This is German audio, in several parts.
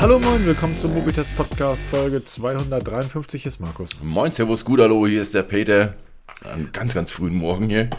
Hallo moin, willkommen zum Mobitest Podcast Folge 253 ist Markus. Moin, Servus, gut, hallo, hier ist der Peter. Einen ganz, ganz frühen Morgen hier.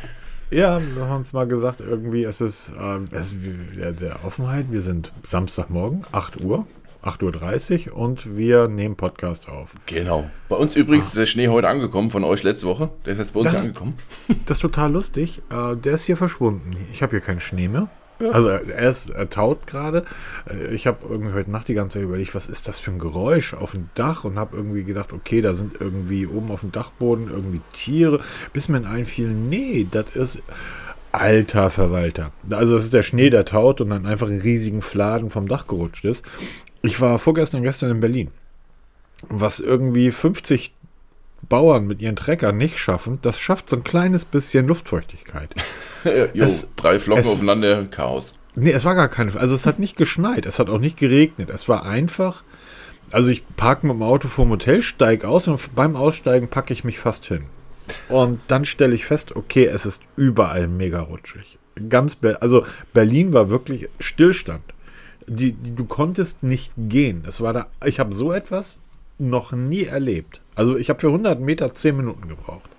Ja, wir haben uns mal gesagt, irgendwie es ist es ist der, der Offenheit. Wir sind Samstagmorgen, 8 Uhr, 8.30 Uhr und wir nehmen Podcast auf. Genau. Bei uns übrigens ist der Schnee heute angekommen, von euch letzte Woche. Der ist jetzt bei uns Das- angekommen. Das ist total lustig. Äh, der ist hier verschwunden. Ich habe hier keinen Schnee mehr. Also er ist er taut gerade. Äh, Ich habe irgendwie heute Nacht die ganze Zeit überlegt, was ist das für ein Geräusch auf dem Dach und habe irgendwie gedacht, okay, da sind irgendwie oben auf dem Dachboden irgendwie Tiere, bis mir in einfiel, nee, das ist alter Verwalter. Also das ist der Schnee, der taut und dann einfach in riesigen Fladen vom Dach gerutscht ist. Ich war vorgestern und gestern in Berlin. Was irgendwie 50 Bauern mit ihren Treckern nicht schaffen, das schafft so ein kleines bisschen Luftfeuchtigkeit. jo, Es- drei Flocken es- aufeinander, Chaos. Nee, es war gar keine. Also es hat nicht geschneit, es hat auch nicht geregnet. Es war einfach. Also ich parke mit dem Auto vor dem Hotel, steige aus und beim Aussteigen packe ich mich fast hin. Und dann stelle ich fest, okay, es ist überall mega rutschig. Ganz Ber also Berlin war wirklich Stillstand. Die, die, du konntest nicht gehen. Es war da. Ich habe so etwas noch nie erlebt. Also ich habe für 100 Meter 10 Minuten gebraucht.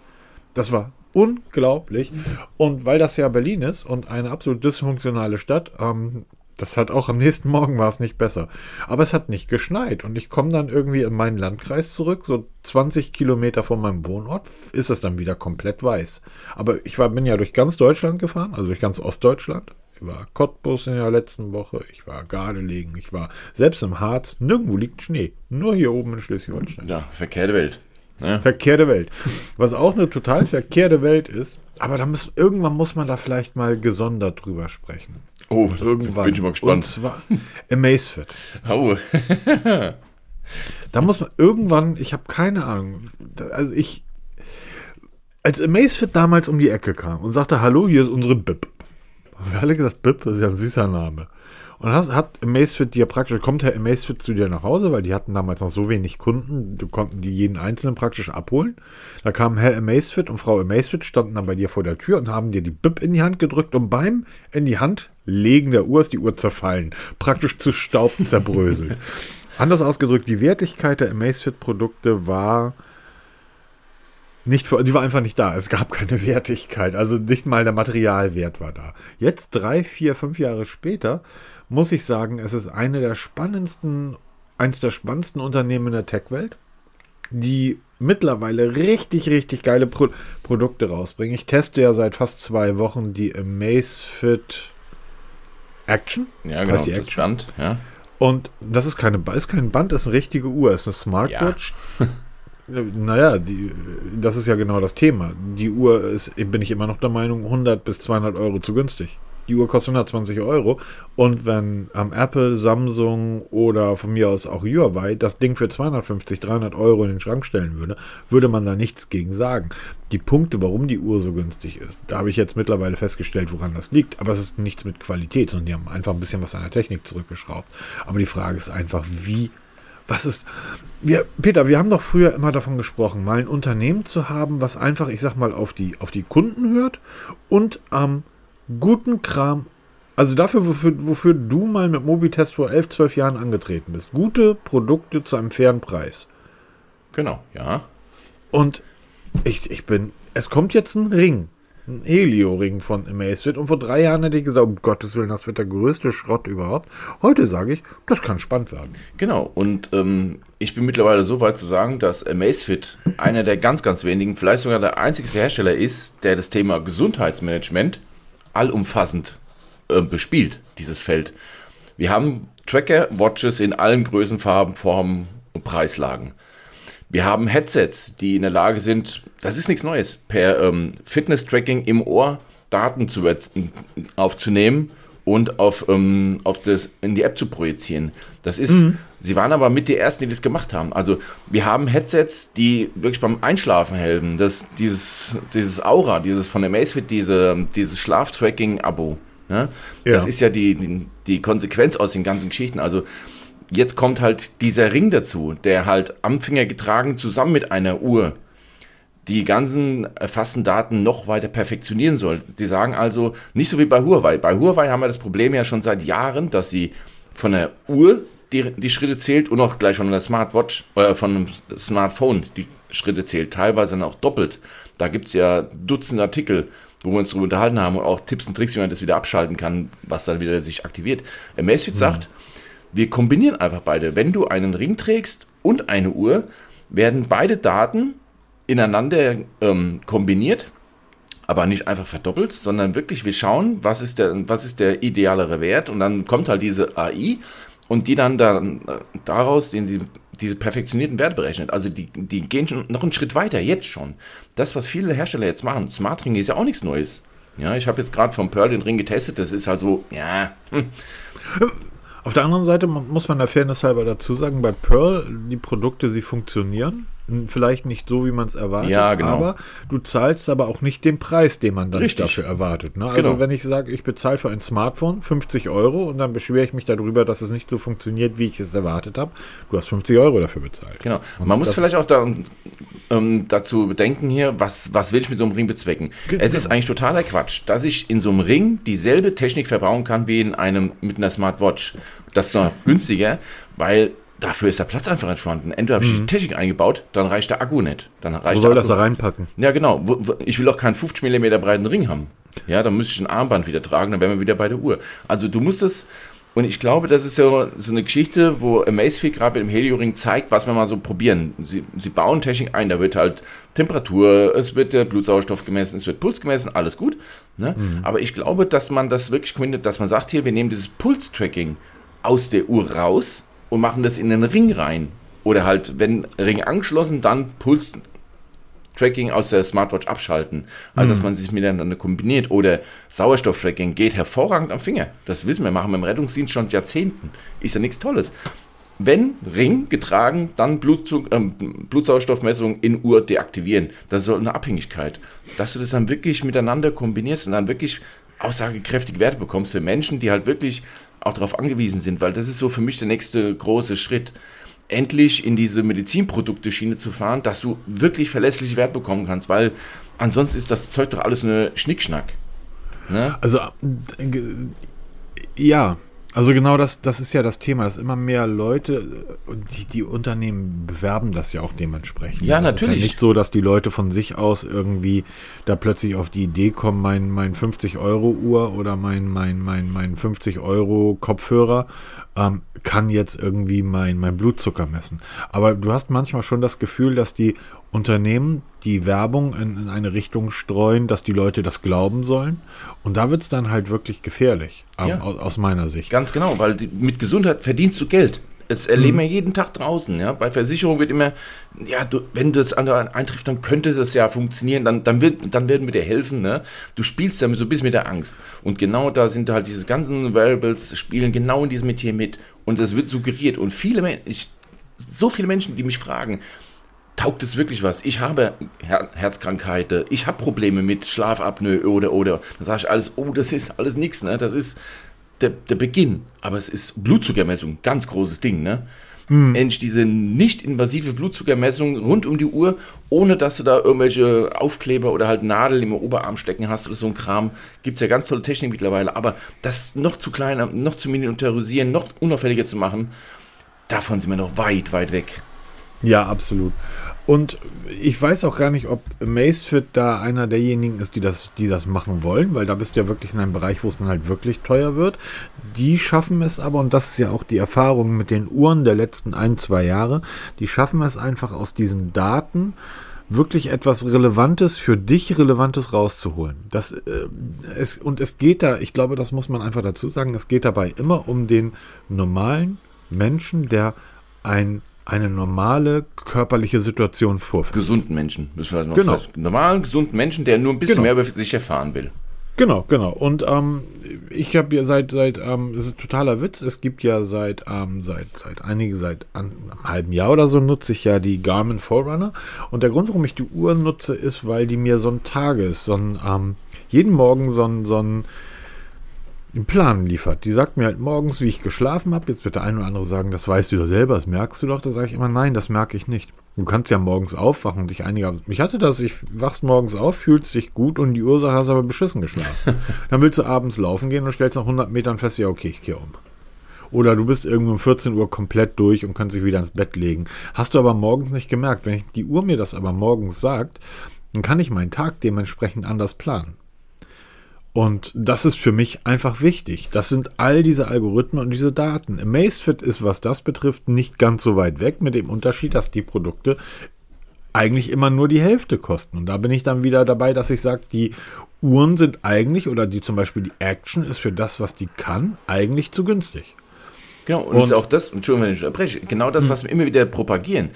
Das war unglaublich. Und weil das ja Berlin ist und eine absolut dysfunktionale Stadt, ähm, das hat auch am nächsten Morgen war es nicht besser. Aber es hat nicht geschneit. Und ich komme dann irgendwie in meinen Landkreis zurück, so 20 Kilometer von meinem Wohnort, ist es dann wieder komplett weiß. Aber ich war, bin ja durch ganz Deutschland gefahren, also durch ganz Ostdeutschland. Ich war Cottbus in der letzten Woche, ich war Gardelegen, ich war selbst im Harz. Nirgendwo liegt Schnee. Nur hier oben in Schleswig-Holstein. Ja, verkehrte Welt. Ja. Verkehrte Welt. Was auch eine total verkehrte Welt ist, aber da muss, irgendwann muss man da vielleicht mal gesondert drüber sprechen. Oh, Irgendwann. bin ich mal Und gespannt. zwar Amazfit. Oh, Da muss man irgendwann, ich habe keine Ahnung, also ich, als Amazfit damals um die Ecke kam und sagte, hallo, hier ist unsere BIP. Haben wir alle gesagt, BIP, das ist ja ein süßer Name. Und hast, hat Amazfit dir praktisch, kommt Herr Amazfit zu dir nach Hause, weil die hatten damals noch so wenig Kunden, du konnten die jeden Einzelnen praktisch abholen. Da kam Herr Amazfit und Frau Amazfit, standen dann bei dir vor der Tür und haben dir die BIP in die Hand gedrückt und beim in die Hand legen der Uhr ist die Uhr zerfallen. Praktisch zu Staub zerbröselt. Anders ausgedrückt, die Wertigkeit der Amazfit-Produkte war nicht, für- die war einfach nicht da. Es gab keine Wertigkeit. Also nicht mal der Materialwert war da. Jetzt, drei, vier, fünf Jahre später, muss ich sagen, es ist eine der spannendsten, eins der spannendsten Unternehmen in der Tech-Welt, die mittlerweile richtig, richtig geile Pro Produkte rausbringen. Ich teste ja seit fast zwei Wochen die Amazfit Action. ja, Heißt genau, die das Action? Band, ja. Und das ist keine, ist kein Band, das ist eine richtige Uhr, ist eine Smartwatch. naja, die, das ist ja genau das Thema. Die Uhr ist, bin ich immer noch der Meinung, 100 bis 200 Euro zu günstig. Die Uhr kostet 120 Euro. Und wenn am Apple, Samsung oder von mir aus auch Huawei das Ding für 250, 300 Euro in den Schrank stellen würde, würde man da nichts gegen sagen. Die Punkte, warum die Uhr so günstig ist, da habe ich jetzt mittlerweile festgestellt, woran das liegt. Aber es ist nichts mit Qualität, sondern die haben einfach ein bisschen was an der Technik zurückgeschraubt. Aber die Frage ist einfach, wie was ist. Wir, Peter, wir haben doch früher immer davon gesprochen, mal ein Unternehmen zu haben, was einfach, ich sag mal, auf die, auf die Kunden hört und am guten Kram, also dafür, wofür, wofür du mal mit Mobitest vor 11, 12 Jahren angetreten bist. Gute Produkte zu einem fairen Preis. Genau, ja. Und ich, ich bin, es kommt jetzt ein Ring. Ein Helio-Ring von Amazfit. Und vor drei Jahren hätte ich gesagt, um Gottes Willen, das wird der größte Schrott überhaupt. Heute sage ich, das kann spannend werden. Genau, und ähm, ich bin mittlerweile so weit zu sagen, dass Amazfit einer der ganz, ganz wenigen, vielleicht sogar der einzigste Hersteller ist, der das Thema Gesundheitsmanagement allumfassend äh, bespielt, dieses Feld. Wir haben Tracker-Watches in allen Größen, Farben, Formen und Preislagen. Wir haben Headsets, die in der Lage sind, das ist nichts Neues, per ähm, Fitness-Tracking im Ohr Daten zu, aufzunehmen und auf, ähm, auf das, in die App zu projizieren. Das ist, sie waren aber mit die ersten, die das gemacht haben. Also wir haben Headsets, die wirklich beim Einschlafen helfen. Das, dieses, dieses Aura, dieses von der Macefit, diese, dieses Schlaftracking-Abo. Ne? Das Ja. ist ja die, die, die Konsequenz aus den ganzen Geschichten. Also jetzt kommt halt dieser Ring dazu, der halt am Finger getragen zusammen mit einer Uhr die ganzen erfassten Daten noch weiter perfektionieren soll. Die sagen also, nicht so wie bei Huawei. Bei Huawei haben wir das Problem ja schon seit Jahren, dass sie von der Uhr die, die Schritte zählt und auch gleich von der Smartwatch, äh, von einem Smartphone die Schritte zählt, teilweise dann auch doppelt. Da gibt es ja Dutzende Artikel, wo wir uns darüber unterhalten haben und auch Tipps und Tricks, wie man das wieder abschalten kann, was dann wieder sich aktiviert. Amazfit mhm. sagt, wir kombinieren einfach beide. Wenn du einen Ring trägst und eine Uhr, werden beide Daten ineinander ähm, kombiniert, aber nicht einfach verdoppelt, sondern wirklich, wir schauen, was ist der, was ist der idealere Wert und dann kommt halt diese AI und die dann, dann äh, daraus den, die, diese perfektionierten Werte berechnet. Also die, die gehen schon noch einen Schritt weiter, jetzt schon. Das, was viele Hersteller jetzt machen, Smart Ring ist ja auch nichts Neues. Ja, ich habe jetzt gerade vom Pearl den Ring getestet, das ist halt so, ja. Hm. Auf der anderen Seite muss man der Fairness halber dazu sagen, bei Pearl, die Produkte, sie funktionieren. Vielleicht nicht so, wie man es erwartet, ja, genau. aber du zahlst aber auch nicht den Preis, den man dann Richtig. dafür erwartet. Ne? Also Genau. wenn ich sage, ich bezahle für ein Smartphone 50 Euro und dann beschwere ich mich darüber, dass es nicht so funktioniert, wie ich es erwartet habe, du hast 50 Euro dafür bezahlt. Genau. Und Man muss vielleicht auch da, ähm, dazu bedenken hier, was, was will ich mit so einem Ring bezwecken? Genau. Es ist eigentlich totaler Quatsch, dass ich in so einem Ring dieselbe Technik verbrauchen kann wie in einem mit einer Smartwatch. Das ist noch günstiger, weil dafür ist der Platz einfach vorhanden. Entweder habe ich die Technik eingebaut, dann reicht der Akku nicht. Dann reicht Mhm. Wo soll das da reinpacken? Ja, genau. Ich will auch keinen 50 mm breiten Ring haben. Ja, dann müsste ich ein Armband wieder tragen, dann wären wir wieder bei der Uhr. Also du musst es, und ich glaube, das ist so, so eine Geschichte, wo Amazfit gerade mit dem Helio-Ring zeigt, was wir mal so probieren. Sie, sie bauen Technik ein, da wird halt Temperatur, es wird der Blutsauerstoff gemessen, es wird Puls gemessen, alles gut. Ne? Aber ich glaube, dass man das wirklich kombiniert, dass man sagt, hier, wir nehmen dieses Puls-Tracking aus der Uhr raus und machen das in den Ring rein. Oder halt, wenn Ring angeschlossen, dann Puls Tracking aus der Smartwatch abschalten. Also, dass man sich miteinander kombiniert. Oder Sauerstofftracking geht hervorragend am Finger. Das wissen wir, machen wir im Rettungsdienst schon Jahrzehnten. Ist ja nichts Tolles. Wenn Ring getragen, dann Blutzug, ähm, Blutsauerstoffmessung in Uhr deaktivieren. Das ist so eine Abhängigkeit. Dass du das dann wirklich miteinander kombinierst und dann wirklich aussagekräftige Werte bekommst für Menschen, die halt wirklich auch darauf angewiesen sind, weil das ist so für mich der nächste große Schritt endlich in diese Medizinprodukte-Schiene zu fahren, dass du wirklich verlässliche Werte bekommen kannst, weil ansonsten ist das Zeug doch alles nur Schnickschnack. Ne? Also, äh, ja, also genau das, das ist ja das Thema, dass immer mehr Leute, äh, die, die Unternehmen bewerben das ja auch dementsprechend. Ja, das natürlich. Ist ja nicht so, dass die Leute von sich aus irgendwie da plötzlich auf die Idee kommen, mein, mein 50-Euro-Uhr oder mein, mein, mein, mein 50-Euro-Kopfhörer ähm, kann jetzt irgendwie mein, mein Blutzucker messen. Aber du hast manchmal schon das Gefühl, dass die Unternehmen die Werbung in, in eine Richtung streuen, dass die Leute das glauben sollen. Und da wird es dann halt wirklich gefährlich, ähm, Ja. aus, aus meiner Sicht. Ganz genau, weil die, mit Gesundheit verdienst du Geld. Das erleben wir jeden Tag draußen. Ja? Bei Versicherung wird immer, ja, du, wenn das andere eintrifft, dann könnte das ja funktionieren, dann, dann, wird, dann werden wir dir helfen. Ne? Du spielst damit so ein bisschen mit der Angst. Und genau da sind halt diese ganzen Variables, spielen genau in diesem Metier mit. Und das wird suggeriert. Und viele Menschen, so viele Menschen, die mich fragen, taugt es wirklich was? Ich habe Her Herzkrankheiten, ich habe Probleme mit Schlafapnoe oder oder. Dann sage ich alles, oh, das ist alles nichts, ne? Das ist der, der Beginn. Aber es ist Blutzuckermessung, ganz großes Ding, ne? Endlich diese nicht-invasive Blutzuckermessung rund um die Uhr, ohne dass du da irgendwelche Aufkleber oder halt Nadeln im Oberarm stecken hast oder so ein Kram. Gibt es ja ganz tolle Technik mittlerweile, aber das noch zu kleiner, noch zu miniaturisieren, noch unauffälliger zu machen, davon sind wir noch weit, weit weg. Ja, absolut. Und ich weiß auch gar nicht, ob Macefit da einer derjenigen ist, die das, die das machen wollen, weil da bist du ja wirklich in einem Bereich, wo es dann halt wirklich teuer wird. Die schaffen es aber, und das ist ja auch die Erfahrung mit den Uhren der letzten ein, zwei Jahre, die schaffen es einfach aus diesen Daten wirklich etwas Relevantes, für dich Relevantes rauszuholen. Das, äh, es, und es geht da, ich glaube, das muss man einfach dazu sagen, es geht dabei immer um den normalen Menschen, der ein, eine normale körperliche Situation vorfindet. gesunden Menschen, müssen wir noch Genau. normalen, gesunden Menschen, der nur ein bisschen Genau. mehr über sich erfahren will. Genau, genau. Und ähm, ich habe ja seit, seit, ähm, es ist totaler Witz, es gibt ja seit, ähm, seit, seit einige, seit einem halben Jahr oder so nutze ich ja die Garmin Forerunner. Und der Grund, warum ich die Uhr nutze, ist, weil die mir so ein Tages, so ein, ähm, jeden Morgen so ein, so ein einen Plan liefert. Die sagt mir halt morgens, wie ich geschlafen habe. Jetzt wird der eine oder andere sagen, das weißt du doch selber, das merkst du doch. Da sage ich immer, nein, das merke ich nicht. Du kannst ja morgens aufwachen und dich einiger. Ich hatte das, ich wachst morgens auf, fühlst dich gut und die Ursache hast aber beschissen geschlafen. Dann willst du abends laufen gehen und stellst nach 100 Metern fest, ja, okay, ich gehe um. Oder du bist irgendwo um 14 Uhr komplett durch und kannst dich wieder ins Bett legen. Hast du aber morgens nicht gemerkt. Wenn die Uhr mir das aber morgens sagt, dann kann ich meinen Tag dementsprechend anders planen. Und das ist für mich einfach wichtig. Das sind all diese Algorithmen und diese Daten. Amazfit ist, was das betrifft, nicht ganz so weit weg, mit dem Unterschied, dass die Produkte eigentlich immer nur die Hälfte kosten. Und da bin ich dann wieder dabei, dass ich sage, die Uhren sind eigentlich, oder die zum Beispiel die Action ist für das, was die kann, eigentlich zu günstig. Genau, und, und ist auch das, Entschuldigung, wenn ich unterbreche, genau das, was wir immer wieder propagieren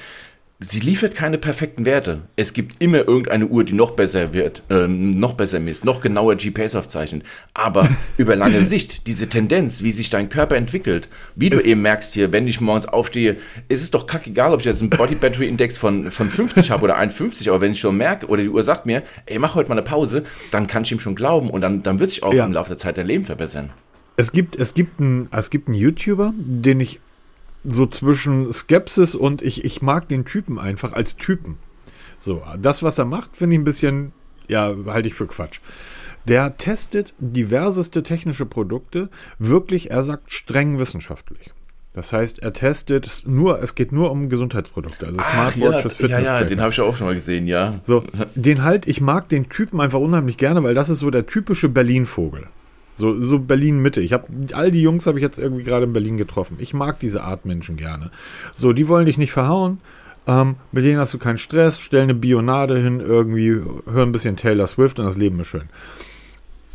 sie liefert keine perfekten Werte. Es gibt immer irgendeine Uhr, die noch besser wird, äh, noch besser misst, noch genauer GPS aufzeichnet. Aber über lange Sicht, diese Tendenz, wie sich dein Körper entwickelt, wie du es eben merkst hier, wenn ich morgens aufstehe, ist es doch kackegal, ob ich jetzt einen Body Battery Index von, von 50 habe oder 51, aber wenn ich schon merke, oder die Uhr sagt mir, ey, mach heute mal eine Pause, dann kann ich ihm schon glauben und dann, dann wird sich auch ja. im Laufe der Zeit dein Leben verbessern. Es gibt, es gibt einen, es gibt einen YouTuber, den ich so zwischen Skepsis und ich, ich mag den Typen einfach als Typen. So, das, was er macht, finde ich ein bisschen, ja, halte ich für Quatsch. Der testet diverseste technische Produkte, wirklich, er sagt streng wissenschaftlich. Das heißt, er testet nur, es geht nur um Gesundheitsprodukte, also Smartwatches, ja, Fitness. Ja, ja, den habe ich auch schon mal gesehen, ja. So, den halt, ich mag den Typen einfach unheimlich gerne, weil das ist so der typische Berlin-Vogel. So, so Berlin-Mitte. Ich habe all die Jungs habe ich jetzt irgendwie gerade in Berlin getroffen. Ich mag diese Art Menschen gerne. So, die wollen dich nicht verhauen. Ähm, mit denen hast du keinen Stress. Stell eine Bionade hin, irgendwie, hör ein bisschen Taylor Swift und das Leben ist schön.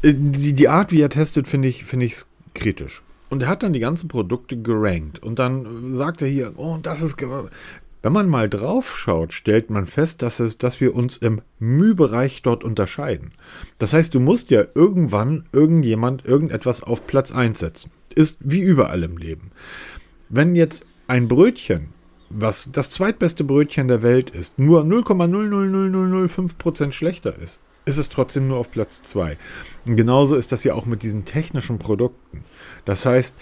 Äh, die, die Art, wie er testet, finde ich, finde ich kritisch. Und er hat dann die ganzen Produkte gerankt. Und dann sagt er hier, oh, das ist wenn man mal drauf schaut, stellt man fest, dass, es, dass wir uns im Mühbereich dort unterscheiden. Das heißt, du musst ja irgendwann irgendjemand irgendetwas auf Platz 1 setzen. Ist wie überall im Leben. Wenn jetzt ein Brötchen, was das zweitbeste Brötchen der Welt ist, nur 0,00005% schlechter ist, ist es trotzdem nur auf Platz 2. Und genauso ist das ja auch mit diesen technischen Produkten. Das heißt,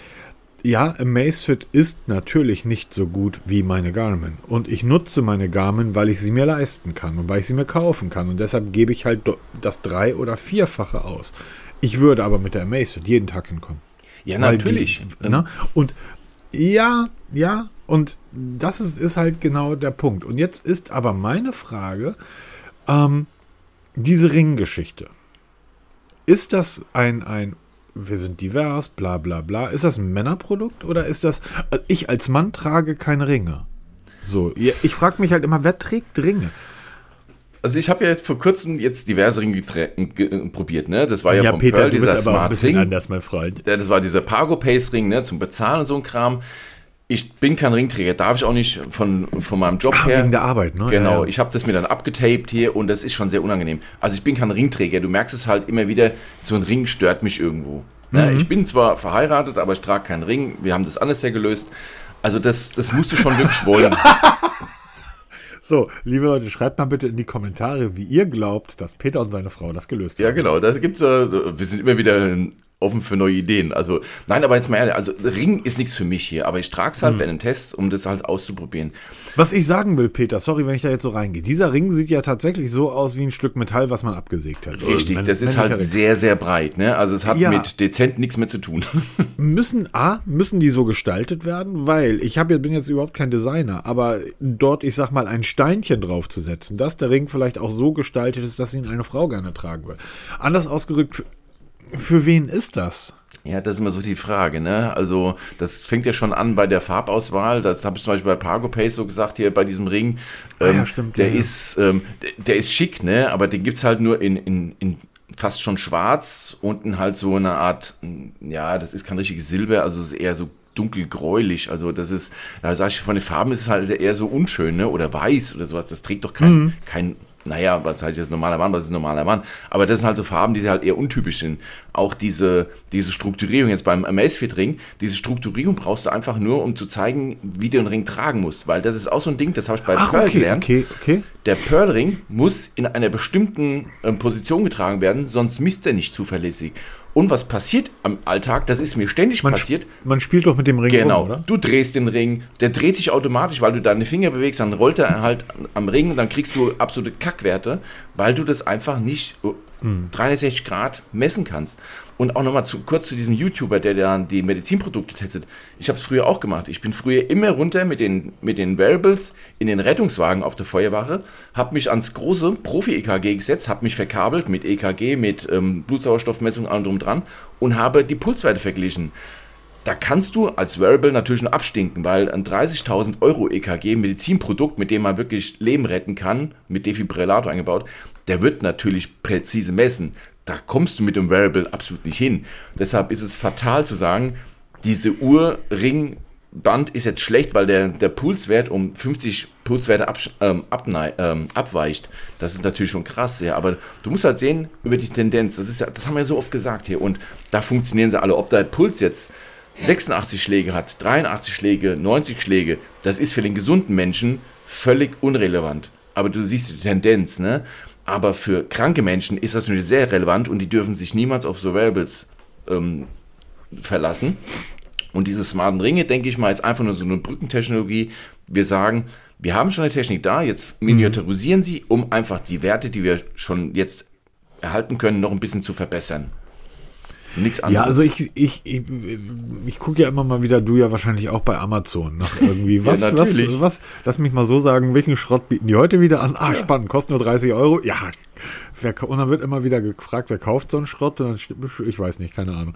ja, Amazfit ist natürlich nicht so gut wie meine Garmin. Und ich nutze meine Garmin, weil ich sie mir leisten kann und weil ich sie mir kaufen kann. Und deshalb gebe ich halt das drei- oder vierfache aus. Ich würde aber mit der Amazfit jeden Tag hinkommen. Ja, natürlich. Die, ne? Und ja, ja, und das ist, ist halt genau der Punkt. Und jetzt ist aber meine Frage, ähm, diese Ringgeschichte. Ist das ein, ein wir sind divers, bla bla bla. Ist das ein Männerprodukt oder ist das, also ich als Mann trage keine Ringe? So, ich frage mich halt immer, wer trägt Ringe? Also ich habe ja vor kurzem jetzt diverse Ringe probiert, ne? Das war ja, ja vom Peter, Pearl, dieser Smart Ring. anders, mein Freund. Das war dieser Pago Pace Ring, ne? Zum Bezahlen und so ein Kram. Ich bin kein Ringträger, darf ich auch nicht von, von meinem Job Ach, her. Wegen der Arbeit, ne? Genau, ja, ja. ich habe das mir dann abgetaped hier und das ist schon sehr unangenehm. Also ich bin kein Ringträger, du merkst es halt immer wieder, so ein Ring stört mich irgendwo. Ne? Mhm. Ich bin zwar verheiratet, aber ich trage keinen Ring. Wir haben das alles ja gelöst. Also das, das musst du schon wirklich wollen. So, liebe Leute, schreibt mal bitte in die Kommentare, wie ihr glaubt, dass Peter und seine Frau das gelöst haben. Ja, genau. Da gibt's, äh, wir sind immer wieder offen für neue Ideen. Also, nein, aber jetzt mal ehrlich, also Ring ist nichts für mich hier, aber ich trage es halt mhm. während Test, um das halt auszuprobieren. Was ich sagen will, Peter, sorry, wenn ich da jetzt so reingehe. Dieser Ring sieht ja tatsächlich so aus wie ein Stück Metall, was man abgesägt hat. Richtig, mein, das ist halt sehr, sehr breit, ne? Also es hat ja. mit dezent nichts mehr zu tun. müssen, A, müssen die so gestaltet werden? Weil ich habe bin jetzt überhaupt kein Designer, aber dort, ich sag mal, ein Steinchen draufzusetzen, dass der Ring vielleicht auch so gestaltet ist, dass ihn eine Frau gerne tragen will. Anders ausgedrückt, für wen ist das? Ja, das ist immer so die Frage, ne? Also, das fängt ja schon an bei der Farbauswahl. Das habe ich zum Beispiel bei Pargo Pace so gesagt, hier bei diesem Ring. Ähm, ah, ja, ähm, stimmt. Der ja. ist, ähm, der, der, ist schick, ne? Aber den gibt's halt nur in, in, in fast schon schwarz. Unten halt so eine Art, ja, das ist kein richtiges Silber, also es ist eher so dunkelgräulich. Also das ist, da sag ich, von den Farben ist es halt eher so unschön, ne? Oder weiß oder sowas. Das trägt doch kein, mhm. kein naja, was heißt jetzt normaler Mann, was ist normaler Mann? Aber das sind halt so Farben, die halt eher untypisch sind. Auch diese, diese Strukturierung jetzt beim Amazfit Ring, diese Strukturierung brauchst du einfach nur, um zu zeigen, wie du den Ring tragen musst. Weil das ist auch so ein Ding, das habe ich bei Ach, Pearl okay, gelernt. Okay, okay. Der Pearl Ring muss in einer bestimmten äh, Position getragen werden, sonst misst er nicht zuverlässig. Und was passiert am Alltag? Das ist mir ständig man passiert. Man spielt doch mit dem Ring Genau. Rum, oder? Du drehst den Ring, der dreht sich automatisch, weil du deine Finger bewegst, dann rollt er halt am Ring und dann kriegst du absolute Kackwerte, weil du das einfach nicht 360 Grad messen kannst. Und auch nochmal zu, kurz zu diesem YouTuber, der dann die Medizinprodukte testet. Ich habe es früher auch gemacht. Ich bin früher immer runter mit den, mit den Wearables in den Rettungswagen auf der Feuerwache, habe mich ans große Profi-EKG gesetzt, habe mich verkabelt mit EKG, mit ähm, Blutsauerstoffmessung, allem drum dran und habe die Pulswerte verglichen. Da kannst du als Wearable natürlich nur abstinken, weil ein 30.000 Euro EKG, Medizinprodukt, mit dem man wirklich Leben retten kann, mit Defibrillator eingebaut, der wird natürlich präzise messen. Da kommst du mit dem Wearable absolut nicht hin. Deshalb ist es fatal zu sagen, diese Uhrringband ist jetzt schlecht, weil der, der Pulswert um 50 Pulswerte ab, ähm, ähm, abweicht. Das ist natürlich schon krass, ja. Aber du musst halt sehen über die Tendenz. Das, ist ja, das haben wir ja so oft gesagt hier. Und da funktionieren sie alle. Ob der Puls jetzt 86 Schläge hat, 83 Schläge, 90 Schläge, das ist für den gesunden Menschen völlig unrelevant. Aber du siehst die Tendenz, ne? Aber für kranke Menschen ist das natürlich sehr relevant und die dürfen sich niemals auf Variables ähm, verlassen. Und diese smarten Ringe, denke ich mal, ist einfach nur so eine Brückentechnologie. Wir sagen, wir haben schon eine Technik da, jetzt miniaturisieren sie, um einfach die Werte, die wir schon jetzt erhalten können, noch ein bisschen zu verbessern. Nichts anderes. Ja, also ich, ich, ich, ich gucke ja immer mal wieder, du ja wahrscheinlich auch bei Amazon nach irgendwie. Was, ja, was, was, lass mich mal so sagen, welchen Schrott bieten die heute wieder an? Ah, ja. spannend, kostet nur 30 Euro. Ja, wer, und dann wird immer wieder gefragt, wer kauft so einen Schrott? Und dann, ich weiß nicht, keine Ahnung.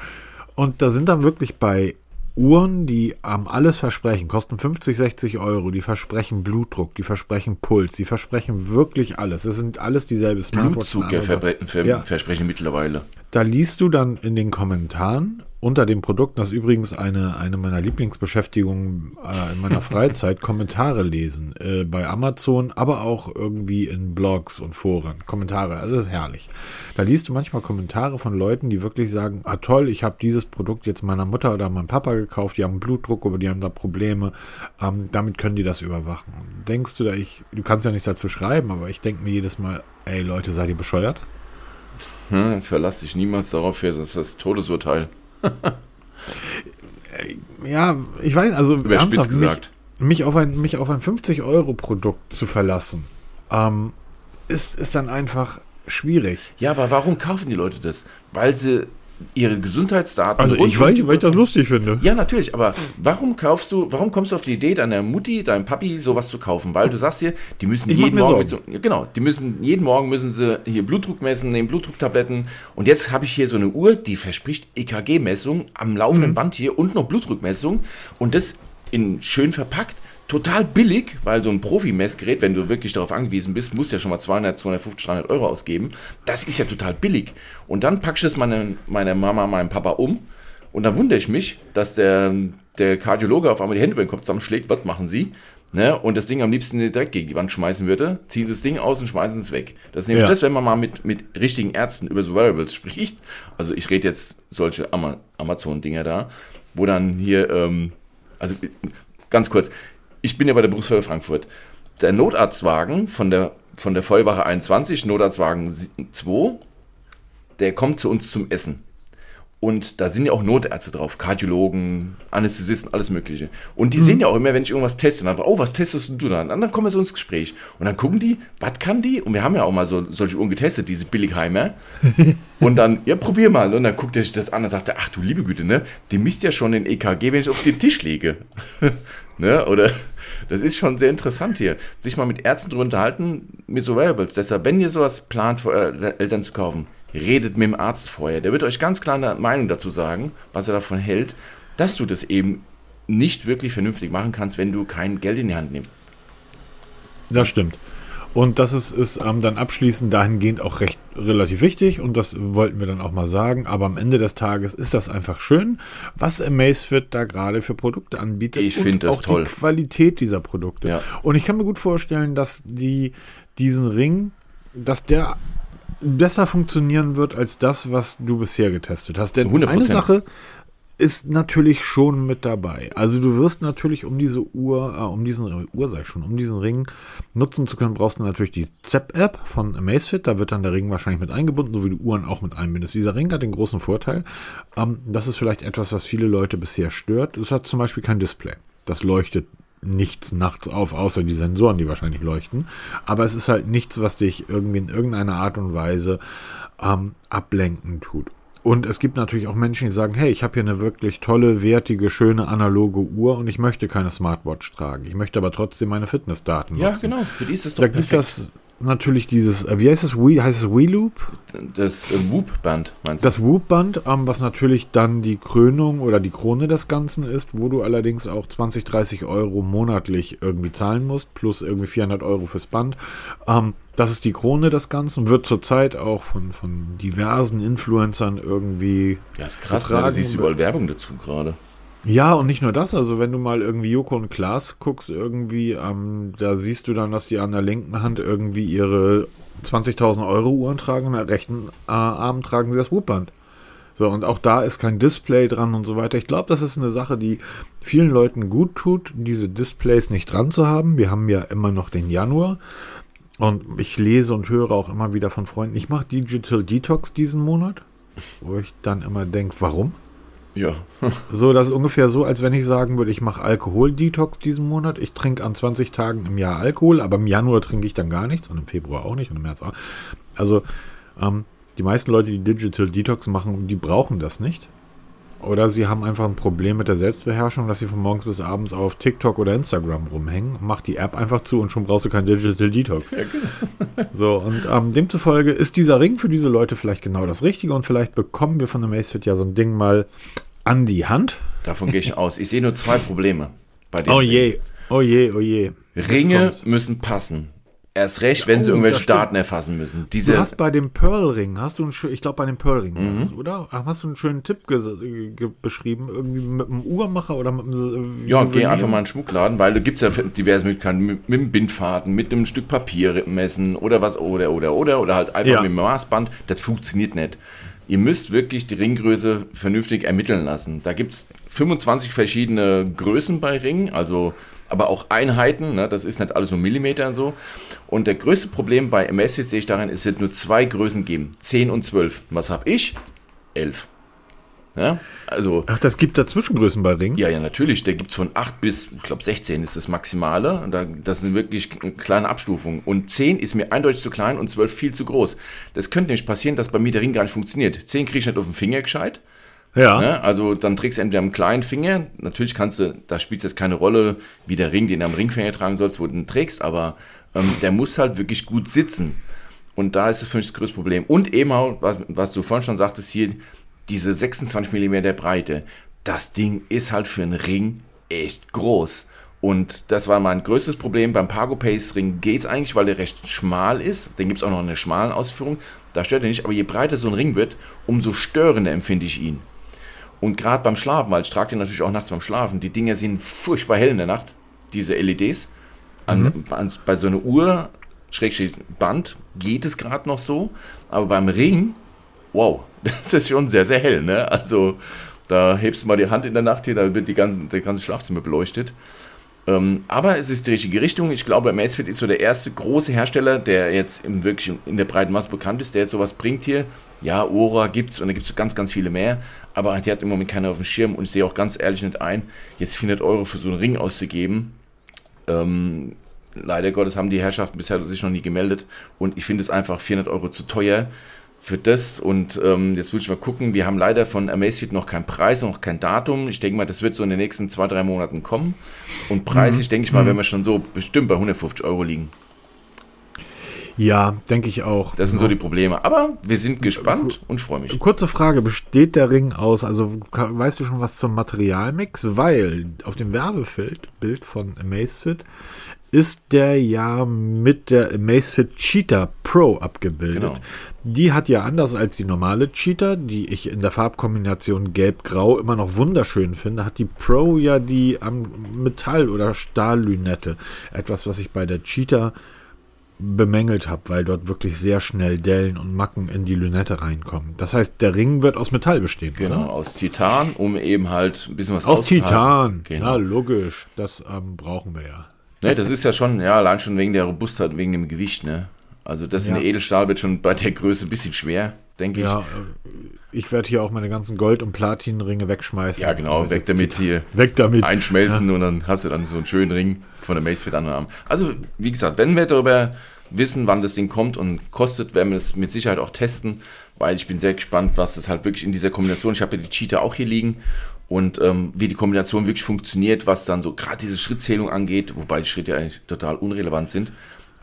Und da sind dann wirklich bei Uhren, die am alles versprechen, kosten 50, 60 Euro, die versprechen Blutdruck, die versprechen Puls, die versprechen wirklich alles. Es sind alles dieselbe Smartwatches. Blutzug ja, ver ja. versprechen mittlerweile. Da liest du dann in den Kommentaren unter dem Produkt, das ist übrigens eine, eine meiner Lieblingsbeschäftigungen äh, in meiner Freizeit, Kommentare lesen. Äh, bei Amazon, aber auch irgendwie in Blogs und Foren. Kommentare, also das ist herrlich. Da liest du manchmal Kommentare von Leuten, die wirklich sagen, ah toll, ich habe dieses Produkt jetzt meiner Mutter oder meinem Papa gekauft, die haben Blutdruck, aber die haben da Probleme. Ähm, damit können die das überwachen. Denkst du da, ich, du kannst ja nichts dazu schreiben, aber ich denke mir jedes Mal, ey Leute, seid ihr bescheuert? Hm, verlass dich niemals darauf, das ist das Todesurteil. ja, ich weiß, also ernsthaft, gesagt. Mich, mich, auf ein, mich auf ein 50-Euro-Produkt zu verlassen, ähm, ist, ist dann einfach schwierig. Ja, aber warum kaufen die Leute das? Weil sie ihre Gesundheitsdaten. Also ich, weil, weil ich das lustig finde. Ja, natürlich, aber warum kaufst du, warum kommst du auf die Idee, deiner Mutti, deinem Papi sowas zu kaufen? Weil du sagst hier, die müssen ich jeden Morgen so, genau, die müssen jeden Morgen müssen sie hier Blutdruck messen, nehmen Blutdrucktabletten und jetzt habe ich hier so eine Uhr, die verspricht EKG-Messung am laufenden mhm. Band hier und noch Blutdruckmessung und das in schön verpackt total billig, weil so ein Profi-Messgerät, wenn du wirklich darauf angewiesen bist, musst ja schon mal 200, 250, 300 Euro ausgeben. Das ist ja total billig. Und dann packst du es meine, meiner Mama, meinem Papa um. Und dann wundere ich mich, dass der, der Kardiologe auf einmal die Hände über den Kopf zusammenschlägt. Was machen Sie? Ne? Und das Ding am liebsten direkt gegen die Wand schmeißen würde. Ziehen Sie das Ding aus und schmeißen es weg. Das ist nämlich ja. das, wenn man mal mit, mit richtigen Ärzten über so Wearables spricht. Also ich rede jetzt solche Amazon-Dinger da, wo dann hier, ähm, also ganz kurz, ich bin ja bei der Berufsfeuerwehr Frankfurt. Der Notarztwagen von der, von der Feuerwache 21, Notarztwagen 2, der kommt zu uns zum Essen. Und da sind ja auch Notärzte drauf, Kardiologen, Anästhesisten, alles Mögliche. Und die mhm. sehen ja auch immer, wenn ich irgendwas teste, dann, oh, was testest du da? Und dann kommen wir so ins Gespräch. Und dann gucken die, was kann die? Und wir haben ja auch mal so, solche Uhren getestet, diese Billigheimer. und dann, ja, probier mal. Und dann guckt er sich das an und sagt, ach du liebe Güte, ne? Die misst ja schon den EKG, wenn ich auf den Tisch lege. ne? Oder das ist schon sehr interessant hier, sich mal mit Ärzten drüber unterhalten, mit so Wearables. Deshalb, wenn ihr sowas plant, für eure Eltern zu kaufen, redet mit dem Arzt vorher. Der wird euch ganz klar eine Meinung dazu sagen, was er davon hält, dass du das eben nicht wirklich vernünftig machen kannst, wenn du kein Geld in die Hand nimmst. Das stimmt. Und das ist, ist ähm, dann abschließend dahingehend auch recht relativ wichtig und das wollten wir dann auch mal sagen. Aber am Ende des Tages ist das einfach schön, was Amazfit da gerade für Produkte anbietet. Ich finde das auch toll. die Qualität dieser Produkte. Ja. Und ich kann mir gut vorstellen, dass die diesen Ring, dass der besser funktionieren wird als das, was du bisher getestet hast. Denn 100%. eine Sache, ist natürlich schon mit dabei. Also du wirst natürlich, um diese Uhr, äh, um diesen Uhr, sag ich schon, um diesen Ring nutzen zu können, brauchst du natürlich die ZEP-App von Amazfit. Da wird dann der Ring wahrscheinlich mit eingebunden, so wie du Uhren auch mit einbindest. Dieser Ring hat den großen Vorteil, ähm, das ist vielleicht etwas, was viele Leute bisher stört. Es hat zum Beispiel kein Display. Das leuchtet nichts nachts auf, außer die Sensoren, die wahrscheinlich leuchten. Aber es ist halt nichts, was dich irgendwie in irgendeiner Art und Weise ähm, ablenken tut. Und es gibt natürlich auch Menschen, die sagen, hey, ich habe hier eine wirklich tolle, wertige, schöne analoge Uhr und ich möchte keine Smartwatch tragen. Ich möchte aber trotzdem meine Fitnessdaten nutzen. Ja, genau. Für die ist es doch Da gibt das natürlich dieses, äh, wie heißt es, Wii, heißt es Wii Loop? Das äh, Whoop-Band, meinst du? Das Whoop-Band, ähm, was natürlich dann die Krönung oder die Krone des Ganzen ist, wo du allerdings auch 20, 30 Euro monatlich irgendwie zahlen musst, plus irgendwie 400 Euro fürs Band. Ähm, das ist die Krone des Ganzen, wird zurzeit auch von, von diversen Influencern irgendwie. ja, ist krass, ne? getragen. siehst du überall Werbung dazu gerade. Ja, und nicht nur das, also wenn du mal irgendwie Joko und Klaas guckst, irgendwie, ähm, da siehst du dann, dass die an der linken Hand irgendwie ihre 20.000 Euro Uhren tragen und an der rechten äh, Arm tragen sie das Whoop-Band. So, und auch da ist kein Display dran und so weiter. Ich glaube, das ist eine Sache, die vielen Leuten gut tut, diese Displays nicht dran zu haben. Wir haben ja immer noch den Januar. Und ich lese und höre auch immer wieder von Freunden, ich mache Digital Detox diesen Monat. Wo ich dann immer denke, warum? Ja. So, das ist ungefähr so, als wenn ich sagen würde, ich mache Alkohol-Detox diesen Monat. Ich trinke an 20 Tagen im Jahr Alkohol, aber im Januar trinke ich dann gar nichts und im Februar auch nicht und im März auch. Also, ähm, die meisten Leute, die Digital Detox machen, die brauchen das nicht. Oder sie haben einfach ein Problem mit der Selbstbeherrschung, dass sie von morgens bis abends auf TikTok oder Instagram rumhängen. Mach die App einfach zu und schon brauchst du kein Digital Detox. So, und ähm, demzufolge ist dieser Ring für diese Leute vielleicht genau das Richtige und vielleicht bekommen wir von der Macefit ja so ein Ding mal an die Hand. Davon gehe ich aus. Ich sehe nur zwei Probleme bei dem Oh je, oh je, oh je. Ringe müssen passen. Erst recht, wenn sie Oh, irgendwelche das stimmt. Daten erfassen müssen. Du Diese, hast bei dem Pearl-Ring, hast du einen ich glaube bei dem Pearl-Ring, Mhm. das, oder? Hast du einen schönen Tipp beschrieben, irgendwie mit einem Uhrmacher oder mit einem äh, ja, geh einfach mal in den Schmuckladen, weil da gibt es ja diverse Möglichkeiten mit, mit dem Bindfaden, mit einem Stück Papier messen oder was, oder, oder, oder, oder halt einfach Ja. mit dem Maßband. Das funktioniert nicht. Ihr müsst wirklich die Ringgröße vernünftig ermitteln lassen. Da gibt es 25 verschiedene Größen bei Ringen, also aber auch Einheiten, ne? das ist nicht alles nur Millimeter und so. Und der größte Problem bei Amazfit sehe ich darin, es wird nur zwei Größen geben, 10 und 12. Was habe ich? 11. Ja? Also Ach, das gibt da Zwischengrößen bei Ring? ja, ja, natürlich. Da gibt es von 8 bis, ich glaube, 16 ist das Maximale. Und Da, das sind wirklich kleine Abstufungen. Und 10 ist mir eindeutig zu klein und 12 viel zu groß. Das könnte nämlich passieren, dass bei mir der Ring gar nicht funktioniert. 10 kriege ich nicht auf den Finger gescheit. Ja. Ne? Also dann trägst du entweder am kleinen Finger. Natürlich kannst du, da spielt es jetzt keine Rolle, wie der Ring, den du am Ringfinger tragen sollst, wo du den trägst. Aber ähm, der muss halt wirklich gut sitzen. Und da ist es für mich das größte Problem. Und eben auch, was, was du vorhin schon sagtest, hier diese 26 mm Breite. Das Ding ist halt für einen Ring echt groß. Und das war mein größtes Problem. Beim Pago Pace Ring geht's eigentlich, weil der recht schmal ist. Den gibt's auch noch in einer schmalen Ausführung. Da stört er nicht. Aber je breiter so ein Ring wird, umso störender empfinde ich ihn. Und gerade beim Schlafen, weil ich trage den natürlich auch nachts beim Schlafen, die Dinger sind furchtbar hell in der Nacht, diese LEDs. An, an, bei so einer Uhr, Schrägstrich Band, geht es gerade noch so, aber beim Ring, wow, das ist schon sehr, sehr hell. Ne? Also da hebst du mal die Hand in der Nacht hier, da wird die ganze, der ganze Schlafzimmer beleuchtet. Ähm, aber es ist die richtige Richtung. Ich glaube, Amazfit ist so der erste große Hersteller, der jetzt im wirklich in der breiten Masse bekannt ist, der jetzt sowas bringt hier. Ja, Ora gibt's und da gibt's ganz, ganz viele mehr. Aber die hat im Moment keiner auf dem Schirm und ich sehe auch ganz ehrlich nicht ein, jetzt 400 Euro für so einen Ring auszugeben. Ähm, leider Gottes haben die Herrschaften bisher sich noch nie gemeldet und ich finde es einfach 400 Euro zu teuer für das und ähm, jetzt würde ich mal gucken, wir haben leider von Amazfit noch keinen Preis, noch kein Datum. Ich denke mal, das wird so in den nächsten zwei, drei Monaten kommen und preislich denke ich mal, werden wir schon so bestimmt bei 150 Euro liegen. Ja, denke ich auch. Das sind so die Probleme. Aber wir sind gespannt und freue mich. Kurze Frage, besteht der Ring aus, also weißt du schon was zum Materialmix? Weil auf dem Werbebild Bild von Amazfit ist der ja mit der Amazfit Cheetah Pro abgebildet. Genau. Die hat ja anders als die normale Cheetah, die ich in der Farbkombination gelb-grau immer noch wunderschön finde, hat die Pro ja die Metall- oder Stahllünette. Etwas, was ich bei der Cheetah bemängelt habe, weil dort wirklich sehr schnell Dellen und Macken in die Lünette reinkommen. Das heißt, der Ring wird aus Metall bestehen. Genau, Oder? aus Titan, um eben halt ein bisschen was Aus. Titan. Genau. Na, logisch. Das ähm, brauchen wir ja. Ne, das ist ja schon, ja, allein schon wegen der Robustheit, wegen dem Gewicht, ne? Also das Ja. in Edelstahl wird schon bei der Größe ein bisschen schwer, denke ich. Ja, äh, ich werde hier auch meine ganzen Gold- und Platinringe wegschmeißen. Ja, genau, weg damit hier. Weg damit. einschmelzen und dann hast du dann so einen schönen Ring von der Macefit Arm. Also, wie gesagt, wenn wir darüber wissen, wann das Ding kommt und kostet, werden wir es mit Sicherheit auch testen, weil ich bin sehr gespannt, was das halt wirklich in dieser Kombination, ich habe ja die Cheater auch hier liegen und ähm, wie die Kombination wirklich funktioniert, was dann so gerade diese Schrittzählung angeht, wobei die Schritte eigentlich total unrelevant sind.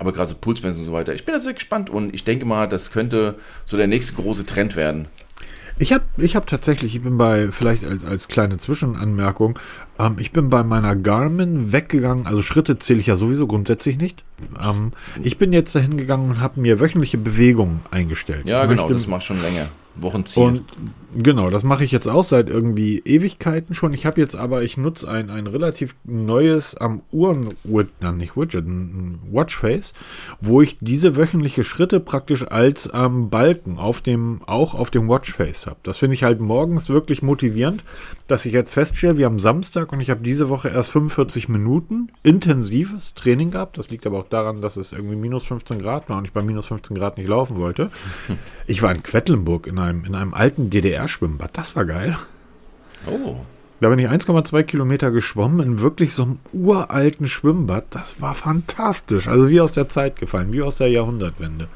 Aber gerade so Pulsmessen und so weiter. Ich bin da sehr gespannt und ich denke mal, das könnte so der nächste große Trend werden. Ich habe ich hab tatsächlich, ich bin bei, vielleicht als, als kleine Zwischenanmerkung, ähm, ich bin bei meiner Garmin weggegangen, also Schritte zähle ich ja sowieso grundsätzlich nicht. Ähm, ich bin jetzt dahin gegangen und habe mir wöchentliche Bewegungen eingestellt. Ja, ich genau, möchte- das macht schon länger. Wochenziel. Und genau, das mache ich jetzt auch seit irgendwie Ewigkeiten schon. Ich habe jetzt aber, ich nutze ein, ein relativ neues am Uhren, na, nicht Widget, ein Watchface, wo ich diese wöchentliche Schritte praktisch als ähm, Balken auf dem, auch auf dem Watchface habe. Das finde ich halt morgens wirklich motivierend, dass ich jetzt feststelle, wir haben Samstag und ich habe diese Woche erst 45 Minuten intensives Training gehabt. Das liegt aber auch daran, dass es irgendwie minus 15 Grad war und ich bei minus 15 Grad nicht laufen wollte. Ich war in Quedlinburg in einem, in einem alten DDR-Schwimmbad. Das war geil. oh, Da bin ich 1,2 Kilometer geschwommen in wirklich so einem uralten Schwimmbad. Das war fantastisch. Also wie aus der Zeit gefallen, wie aus der Jahrhundertwende.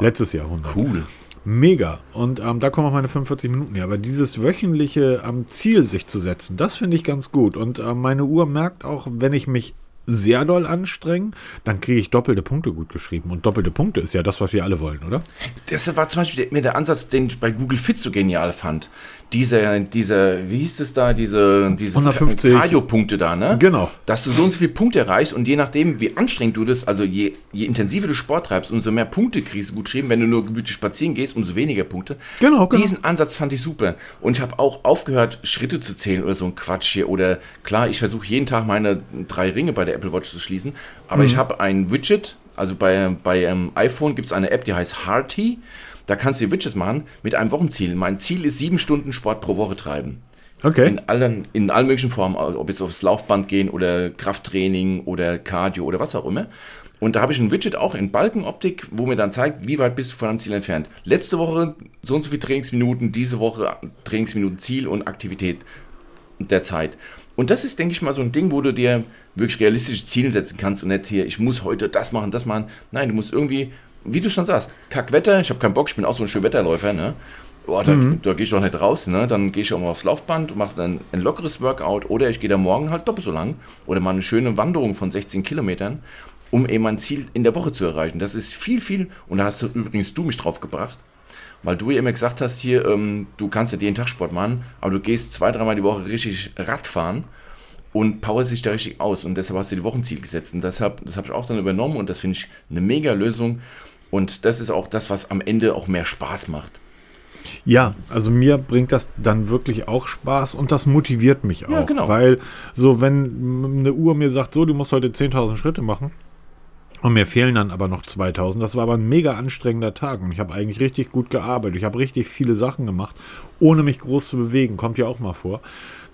Letztes Jahrhundert. cool. Mega. Und ähm, da kommen auch meine 45 Minuten her. Aber dieses wöchentliche am Ziel sich zu setzen, das finde ich ganz gut. Und ähm, meine Uhr merkt auch, wenn ich mich sehr doll anstrenge, dann kriege ich doppelte Punkte gut geschrieben. Und doppelte Punkte ist ja das, was wir alle wollen, oder? Das war zum Beispiel mir der Ansatz, den ich bei Google Fit so genial fand. Dieser, dieser, wie hieß es da, diese, diese 150. Cardio-Punkte da, ne? Genau. Dass du so und so viele Punkte erreichst und je nachdem, wie anstrengend du das, also je, je intensiver du Sport treibst, umso mehr Punkte kriegst du gut geschrieben. Wenn du nur gemütlich spazieren gehst, umso weniger Punkte. Genau, genau. Diesen Ansatz fand ich super. Und ich habe auch aufgehört, Schritte zu zählen oder so ein Quatsch hier. Oder klar, ich versuche jeden Tag meine drei Ringe bei der Apple Watch zu schließen. Aber Mhm. ich habe ein Widget, also bei, bei ähm, iPhone gibt es eine App, die heißt Hearty. Da kannst du dir Widgets machen mit einem Wochenziel. Mein Ziel ist sieben Stunden Sport pro Woche treiben. Okay. In allen, in allen möglichen Formen, also ob jetzt aufs Laufband gehen oder Krafttraining oder Cardio oder was auch immer. Und da habe ich ein Widget auch in Balkenoptik, wo mir dann zeigt, wie weit bist du von deinem Ziel entfernt. Letzte Woche so und so viele Trainingsminuten, diese Woche Trainingsminuten Ziel und Aktivität der Zeit. Und das ist, denke ich mal, so ein Ding, wo du dir wirklich realistische Ziele setzen kannst und nicht hier, ich muss heute das machen, das machen. Nein, du musst irgendwie, wie du schon sagst, Kackwetter, ich habe keinen Bock, ich bin auch so ein schöner Wetterläufer, ne? Boah, da, da gehe ich doch nicht raus, ne? Dann gehe ich auch mal aufs Laufband und mache dann ein lockeres Workout oder ich gehe da morgen halt doppelt so lang oder mal eine schöne Wanderung von 16 Kilometern, um eben mein Ziel in der Woche zu erreichen. Das ist viel, viel, und da hast du übrigens du mich drauf gebracht, weil du ja immer gesagt hast, hier, ähm, du kannst ja jeden Tag Sport machen, aber du gehst zwei, dreimal die Woche richtig Radfahren und powerst dich da richtig aus. Und deshalb hast du die Wochenziel gesetzt. Und deshalb, das habe ich auch dann übernommen und das finde ich eine mega Lösung. Und das ist auch das, was am Ende auch mehr Spaß macht. Ja, also mir bringt das dann wirklich auch Spaß und das motiviert mich auch. Ja, genau. Weil so, wenn eine Uhr mir sagt, so, du musst heute 10.000 Schritte machen und mir fehlen dann aber noch 2.000, das war aber ein mega anstrengender Tag und ich habe eigentlich richtig gut gearbeitet. Ich habe richtig viele Sachen gemacht, ohne mich groß zu bewegen. Kommt ja auch mal vor.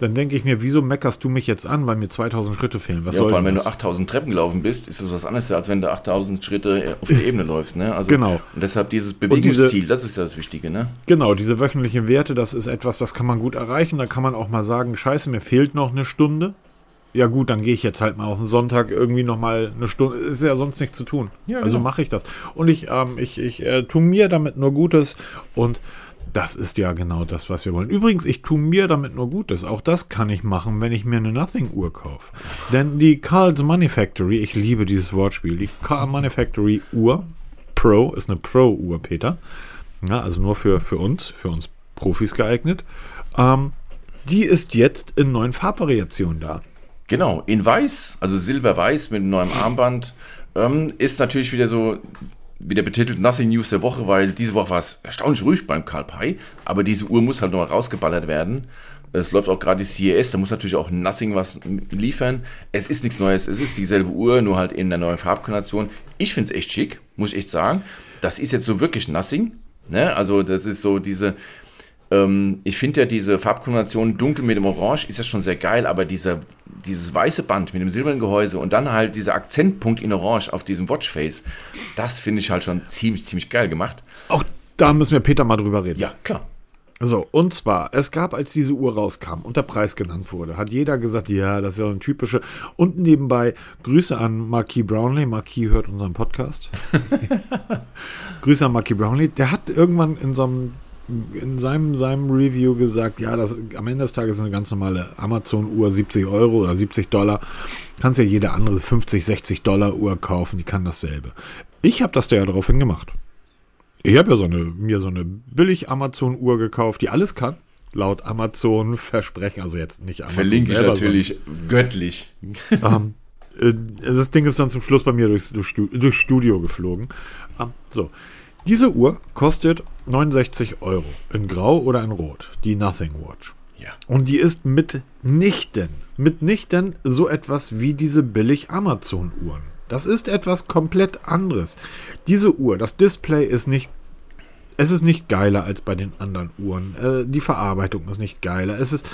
Dann denke ich mir, wieso meckerst du mich jetzt an, weil mir 2.000 Schritte fehlen? Was Ja, soll vor allem, wenn das? du 8000 Treppen gelaufen bist, ist das was anderes, als wenn du 8000 Schritte auf der Ebene läufst. Ne? Also, Genau. Und deshalb dieses diese- Bewegungsziel, das ist ja das Wichtige. Ne? Genau, diese wöchentlichen Werte, das ist etwas, das kann man gut erreichen. Da kann man auch mal sagen, scheiße, mir fehlt noch eine Stunde. Ja gut, dann gehe ich jetzt halt mal auf den Sonntag irgendwie noch mal eine Stunde. Ist ja sonst nichts zu tun. Ja, also genau. mache ich das. Und ich, ähm, ich, ich äh, tue mir damit nur Gutes und das ist ja genau das, was wir wollen. Übrigens, ich tue mir damit nur Gutes. Auch das kann ich machen, wenn ich mir eine Nothing-Uhr kaufe. Denn die Carl's Money Factory, ich liebe dieses Wortspiel, die Carl Money Factory Uhr Pro ist eine Pro-Uhr, Peter. Ja, also nur für, für uns, für uns Profis geeignet. Ähm, die ist jetzt in neuen Farbvariationen da. Genau, in weiß, also silber-weiß mit einem neuen Armband, ähm, ist natürlich wieder so, wieder betitelt Nothing News der Woche, weil diese Woche war es erstaunlich ruhig beim Karl Pei, aber diese Uhr muss halt nochmal rausgeballert werden. Es läuft auch gerade die CES, da muss natürlich auch Nothing was liefern. Es ist nichts Neues, es ist dieselbe Uhr, nur halt in einer neuen Farbkombination. Ich finde es echt schick, muss ich echt sagen. Das ist jetzt so wirklich Nothing. Ne? Also das ist so diese, ähm, ich finde ja diese Farbkombination dunkel mit dem Orange ist ja schon sehr geil, aber dieser dieses weiße Band mit dem silbernen Gehäuse und dann halt dieser Akzentpunkt in Orange auf diesem Watchface, das finde ich halt schon ziemlich, ziemlich geil gemacht. Auch da müssen wir Peter mal drüber reden. Ja, klar. So, und zwar, es gab, als diese Uhr rauskam und der Preis genannt wurde, hat jeder gesagt, ja, das ist ja eine typische. Und nebenbei Grüße an Marquis Brownlee. Marquis hört unseren Podcast. Grüße an Marquis Brownlee. Der hat irgendwann in so einem in seinem, seinem Review gesagt, ja, das am Ende des Tages ist eine ganz normale Amazon-Uhr, 70 Euro oder 70 Dollar. Kannst ja jede andere 50, 60 Dollar Uhr kaufen, die kann dasselbe. Ich habe das da ja daraufhin gemacht. Ich habe ja so eine, mir so eine billig Amazon-Uhr gekauft, die alles kann. Laut Amazon versprechen, also jetzt nicht Amazon Verlinke selber, ich natürlich sondern, göttlich. Ähm, äh, das Ding ist dann zum Schluss bei mir durchs, durchs, Studio geflogen. Ähm, so. Diese Uhr kostet 69 Euro. In Grau oder in Rot. Die Nothing Watch. Ja. Und die ist mitnichten, mitnichten so etwas wie diese billig Amazon-Uhren. Das ist etwas komplett anderes. Diese Uhr, das Display ist nicht. Es ist nicht geiler als bei den anderen Uhren. Äh, die Verarbeitung ist nicht geiler. Es ist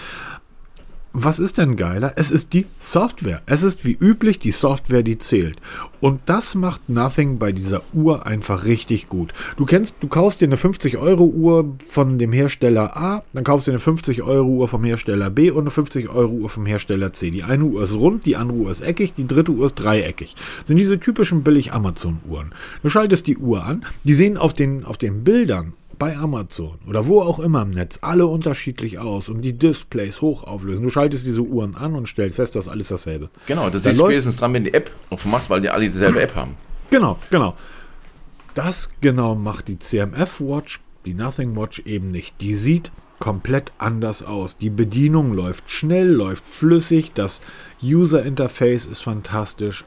was ist denn geiler? Es ist die Software. Es ist wie üblich die Software, die zählt. Und das macht Nothing bei dieser Uhr einfach richtig gut. Du kennst, du kaufst dir eine 50 Euro Uhr von dem Hersteller A, dann kaufst du eine 50 Euro Uhr vom Hersteller B und eine 50 Euro Uhr vom Hersteller C. Die eine Uhr ist rund, die andere Uhr ist eckig, die dritte Uhr ist dreieckig. Das sind diese typischen billig Amazon Uhren. Du schaltest die Uhr an, die sehen auf den, auf den Bildern bei Amazon oder wo auch immer im Netz alle unterschiedlich aus und die Displays hoch auflösen. Du schaltest diese Uhren an und stellst fest, dass alles dasselbe. Genau, das ist spätestens dran, wenn die App aufmachst, weil die alle dieselbe App haben. Genau, genau. Das genau macht die CMF Watch, die Nothing Watch eben nicht. Die sieht komplett anders aus. Die Bedienung läuft schnell, läuft flüssig, das User Interface ist fantastisch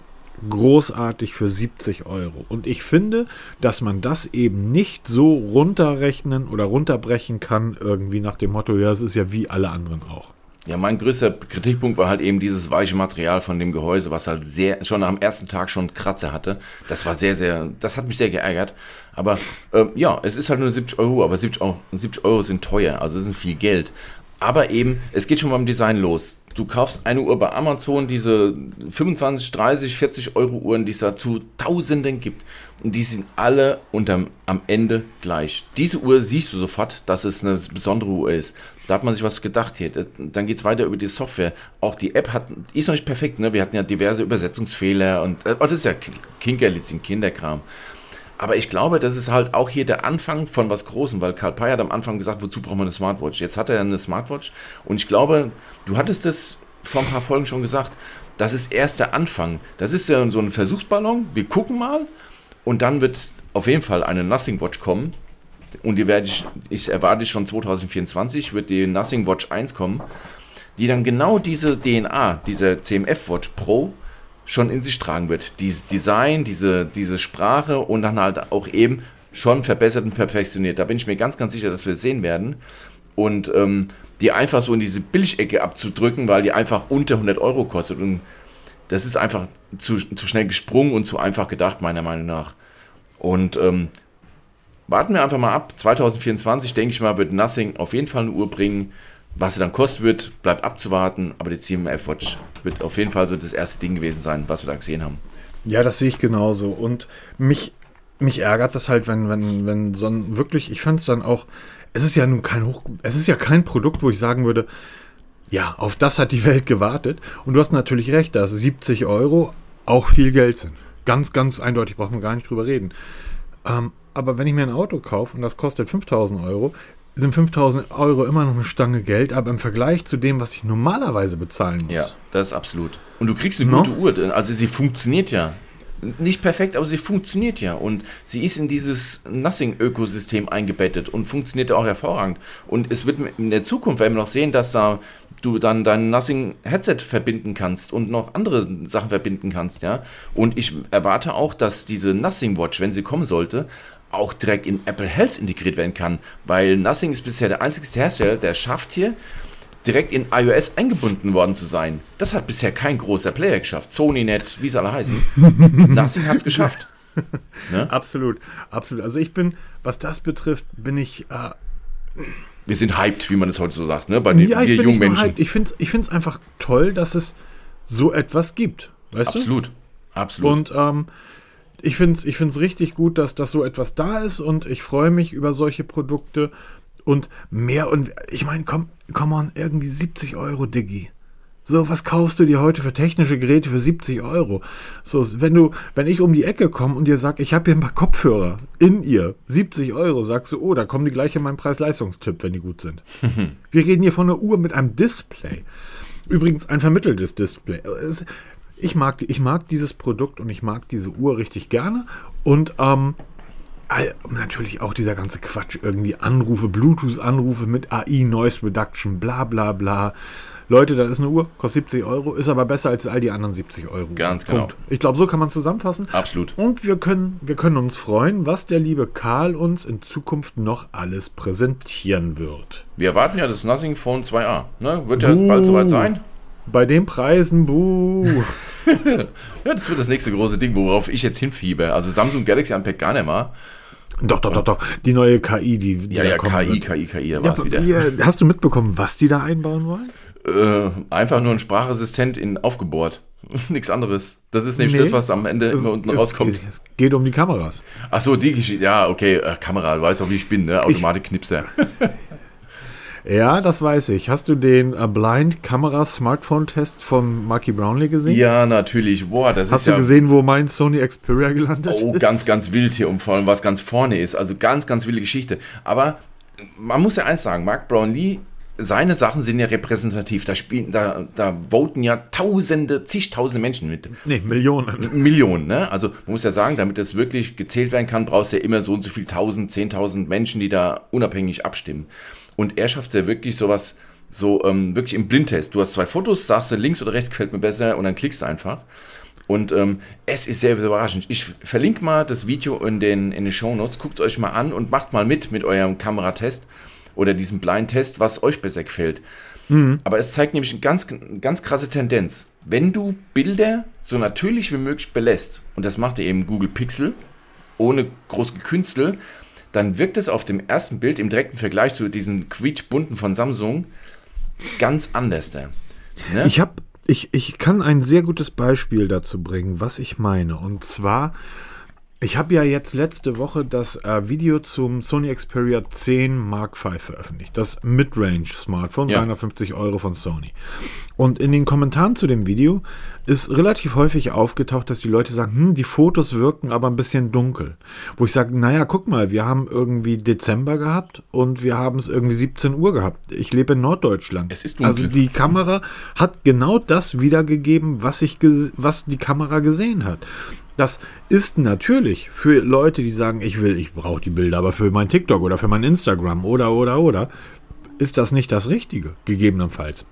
großartig für 70 Euro. Und ich finde, dass man das eben nicht so runterrechnen oder runterbrechen kann, irgendwie nach dem Motto, ja, es ist ja wie alle anderen auch. Ja, mein größter Kritikpunkt war halt eben dieses weiche Material von dem Gehäuse, was halt sehr, schon am ersten Tag schon Kratzer hatte. Das war sehr, sehr, das hat mich sehr geärgert. Aber äh, ja, es ist halt nur 70 Euro, aber 70 Euro, 70 Euro sind teuer, also ist viel Geld. Aber eben, es geht schon beim Design los du kaufst eine Uhr bei Amazon, diese 25, 30, 40 Euro Uhren, die es da zu Tausenden gibt. Und die sind alle unterm, am Ende gleich. Diese Uhr siehst du sofort, dass es eine besondere Uhr ist. Da hat man sich was gedacht hier. Dann geht es weiter über die Software. Auch die App hat, ist noch nicht perfekt. Ne? Wir hatten ja diverse Übersetzungsfehler und oh, das ist ja Kinkerlitzchen, Kinderkram. Aber ich glaube, das ist halt auch hier der Anfang von was Großem, weil Karl Pei hat am Anfang gesagt, wozu braucht man eine Smartwatch? Jetzt hat er eine Smartwatch und ich glaube, du hattest es vor ein paar Folgen schon gesagt, das ist erst der Anfang. Das ist ja so ein Versuchsballon. Wir gucken mal und dann wird auf jeden Fall eine Nothing Watch kommen. Und die werde ich, ich erwarte schon 2024, wird die Nothing Watch 1 kommen, die dann genau diese DNA, diese CMF Watch Pro, schon in sich tragen wird. Dieses Design, diese, diese Sprache und dann halt auch eben schon verbessert und perfektioniert. Da bin ich mir ganz, ganz sicher, dass wir es sehen werden. Und ähm, die einfach so in diese Billigecke abzudrücken, weil die einfach unter 100 Euro kostet. Und das ist einfach zu, zu schnell gesprungen und zu einfach gedacht, meiner Meinung nach. Und ähm, warten wir einfach mal ab. 2024, denke ich mal, wird Nothing auf jeden Fall eine Uhr bringen. Was sie dann kosten wird, bleibt abzuwarten. Aber die CMF Watch wird auf jeden Fall so das erste Ding gewesen sein, was wir da gesehen haben. Ja, das sehe ich genauso. Und mich, mich ärgert das halt, wenn, wenn, wenn so ein wirklich, ich fand es dann auch, es ist ja nun kein Hoch, es ist ja kein Produkt, wo ich sagen würde, ja, auf das hat die Welt gewartet. Und du hast natürlich recht, dass 70 Euro auch viel Geld sind. Ganz, ganz eindeutig, brauchen wir gar nicht drüber reden. Ähm, aber wenn ich mir ein Auto kaufe und das kostet 5000 Euro, sind 5000 Euro immer noch eine Stange Geld, aber im Vergleich zu dem, was ich normalerweise bezahlen muss. Ja, das ist absolut. Und du kriegst eine no? gute Uhr, also sie funktioniert ja. Nicht perfekt, aber sie funktioniert ja. Und sie ist in dieses Nothing-Ökosystem eingebettet und funktioniert auch hervorragend. Und es wird in der Zukunft werden wir noch sehen, dass da du dann dein Nothing Headset verbinden kannst und noch andere Sachen verbinden kannst, ja. Und ich erwarte auch, dass diese Nothing Watch, wenn sie kommen sollte, auch direkt in Apple Health integriert werden kann, weil Nothing ist bisher der einzige Hersteller, der schafft hier direkt in iOS eingebunden worden zu sein. Das hat bisher kein großer Player geschafft. SonyNet, wie sie alle heißen. Nothing hat es geschafft. Ne? Absolut, absolut. Also ich bin, was das betrifft, bin ich. Äh, wir sind hyped, wie man es heute so sagt, ne? Bei den ja, wir jungen Menschen. Hyped. Ich finde es ich einfach toll, dass es so etwas gibt. Weißt Absolut. du? Absolut. Und ähm, ich finde es ich find's richtig gut, dass, dass so etwas da ist und ich freue mich über solche Produkte und mehr und ich meine, komm, komm on, irgendwie 70 Euro, Diggi. So, was kaufst du dir heute für technische Geräte für 70 Euro? So, wenn du, wenn ich um die Ecke komme und dir sag, ich habe hier ein paar Kopfhörer in ihr, 70 Euro, sagst du, oh, da kommen die gleich in meinen Preis-Leistungstipp, wenn die gut sind. Wir reden hier von einer Uhr mit einem Display. Übrigens ein vermitteltes Display. Ich mag, ich mag dieses Produkt und ich mag diese Uhr richtig gerne. Und ähm, natürlich auch dieser ganze Quatsch, irgendwie Anrufe, Bluetooth-Anrufe mit AI, Noise Reduction, bla bla bla. Leute, da ist eine Uhr, kostet 70 Euro, ist aber besser als all die anderen 70 Euro. Ganz genau. Ich glaube, so kann man zusammenfassen. Absolut. Und wir können, wir können uns freuen, was der liebe Karl uns in Zukunft noch alles präsentieren wird. Wir erwarten ja das Nothing Phone 2a. Ne? Wird ja bald soweit sein. Bei den Preisen, buh. Ja, das wird das nächste große Ding, worauf ich jetzt hinfiebe. Also Samsung Galaxy Unpacked gar nicht mal. doch, doch, doch, doch. Die neue KI, die, die Ja, ja, KI, wird. KI, KI, da Ja, war's wieder. hast du mitbekommen, was die da einbauen wollen? Äh, einfach nur ein Sprachassistent in aufgebohrt. Nichts anderes. Das ist nämlich Nee. das, was am Ende immer unten es, rauskommt. Es, es geht um die Kameras. Ach so, die Geschichte. Ja, okay. Äh, Kamera, du weißt auch, wie ich bin, ne? Automatik-Knipser. Ja, das weiß ich. Hast du den äh, Blind Kamera Smartphone Test von Marky Brownlee gesehen? ja, natürlich. Boah, das Hast ist du ja. gesehen, wo mein Sony Xperia gelandet Oh, ist? ganz, ganz wild hier um vor allem, was ganz vorne ist. Also ganz, ganz wilde Geschichte. Aber man muss ja eins sagen, Mark Brownlee, seine Sachen sind ja repräsentativ. Da spielen, da, da voten ja Tausende, zigtausende Menschen mit. Nee, Millionen. Millionen, ne? Also man muss ja sagen, damit das wirklich gezählt werden kann, brauchst du ja immer so und so viel tausend, zehntausend Menschen, die da unabhängig abstimmen. Und er schafft es ja wirklich sowas, so ähm, wirklich im Blindtest. Du hast zwei Fotos, sagst du links oder rechts gefällt mir besser und dann klickst du einfach. Und ähm, es ist sehr überraschend. Ich verlinke mal das Video in den, in den Show Notes. Guckt euch mal an und macht mal mit mit eurem Kameratest oder diesem Blind-Test, was euch besser gefällt. Aber es zeigt nämlich eine ganz, ganz krasse Tendenz. Wenn du Bilder so natürlich wie möglich belässt, und das macht eben Google Pixel, ohne groß gekünstel, dann wirkt es auf dem ersten Bild im direkten Vergleich zu diesen quietschbunten von Samsung ganz anders. Ne? Ich habe, ich, ich kann ein sehr gutes Beispiel dazu bringen, was ich meine. Und zwar, ich habe ja jetzt letzte Woche das äh, Video zum Sony Xperia 10 Mark V veröffentlicht. Das Midrange Smartphone, Ja. 350 Euro von Sony. Und in den Kommentaren zu dem Video ist relativ häufig aufgetaucht, dass die Leute sagen, hm, die Fotos wirken aber ein bisschen dunkel. Wo ich sage, naja, guck mal, wir haben irgendwie Dezember gehabt und wir haben es irgendwie 17 Uhr gehabt. Ich lebe in Norddeutschland. Es ist dunkel. also die Kamera hat genau das wiedergegeben, was ich was die Kamera gesehen hat. Das ist natürlich für Leute, die sagen, ich will, ich brauche die Bilder, aber für mein TikTok oder für mein Instagram oder oder oder ist das nicht das Richtige, gegebenenfalls.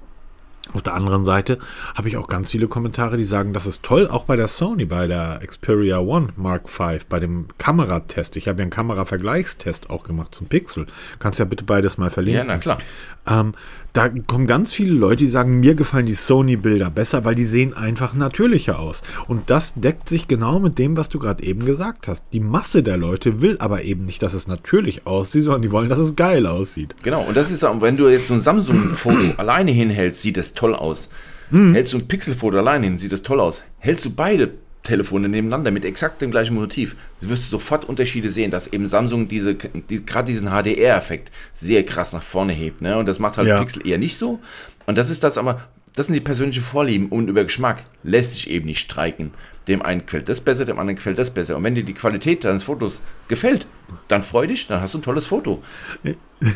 Auf der anderen Seite habe ich auch ganz viele Kommentare, die sagen, das ist toll, auch bei der Sony, bei der Xperia One Mark V, bei dem Kameratest. Ich habe ja einen Kameravergleichstest auch gemacht zum Pixel. Kannst ja bitte beides mal verlinken. ja, na klar. Ähm, da kommen ganz viele Leute, die sagen, mir gefallen die Sony-Bilder besser, weil die sehen einfach natürlicher aus. Und das deckt sich genau mit dem, was du gerade eben gesagt hast. Die Masse der Leute will aber eben nicht, dass es natürlich aussieht, sondern die wollen, dass es geil aussieht. Genau, und das ist auch, wenn du jetzt so ein Samsung-Foto alleine hinhältst, sieht das toll aus. Mhm. Hältst du ein Pixel-Foto alleine hin, sieht das toll aus. Hältst du beide Telefone nebeneinander mit exakt dem gleichen Motiv, wirst du sofort Unterschiede sehen, dass eben Samsung diese, die, gerade diesen HDR-Effekt sehr krass nach vorne hebt. Ne? Und das macht halt Ja. Pixel eher nicht so. Und das ist das aber, das sind die persönlichen Vorlieben und über Geschmack lässt sich eben nicht streiken. Dem einen gefällt das besser, dem anderen gefällt das besser. Und wenn dir die Qualität deines Fotos gefällt, dann freu dich, dann hast du ein tolles Foto.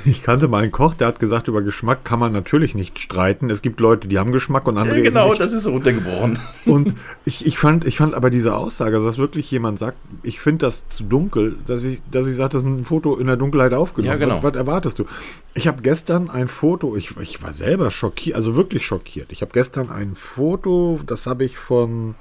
Ich kannte mal einen Koch, der hat gesagt, über Geschmack kann man natürlich nicht streiten. Es gibt Leute, die haben Geschmack und andere Ja, genau, nicht. das ist runtergebrochen. Und ich, ich, fand, ich fand aber diese Aussage, dass wirklich jemand sagt, ich finde das zu dunkel, dass ich, dass ich sage, das ist ein Foto in der Dunkelheit aufgenommen. Ja, genau. was, was erwartest du? Ich habe gestern ein Foto, ich, ich war selber schockiert, also wirklich schockiert. Ich habe gestern ein Foto, das habe ich von,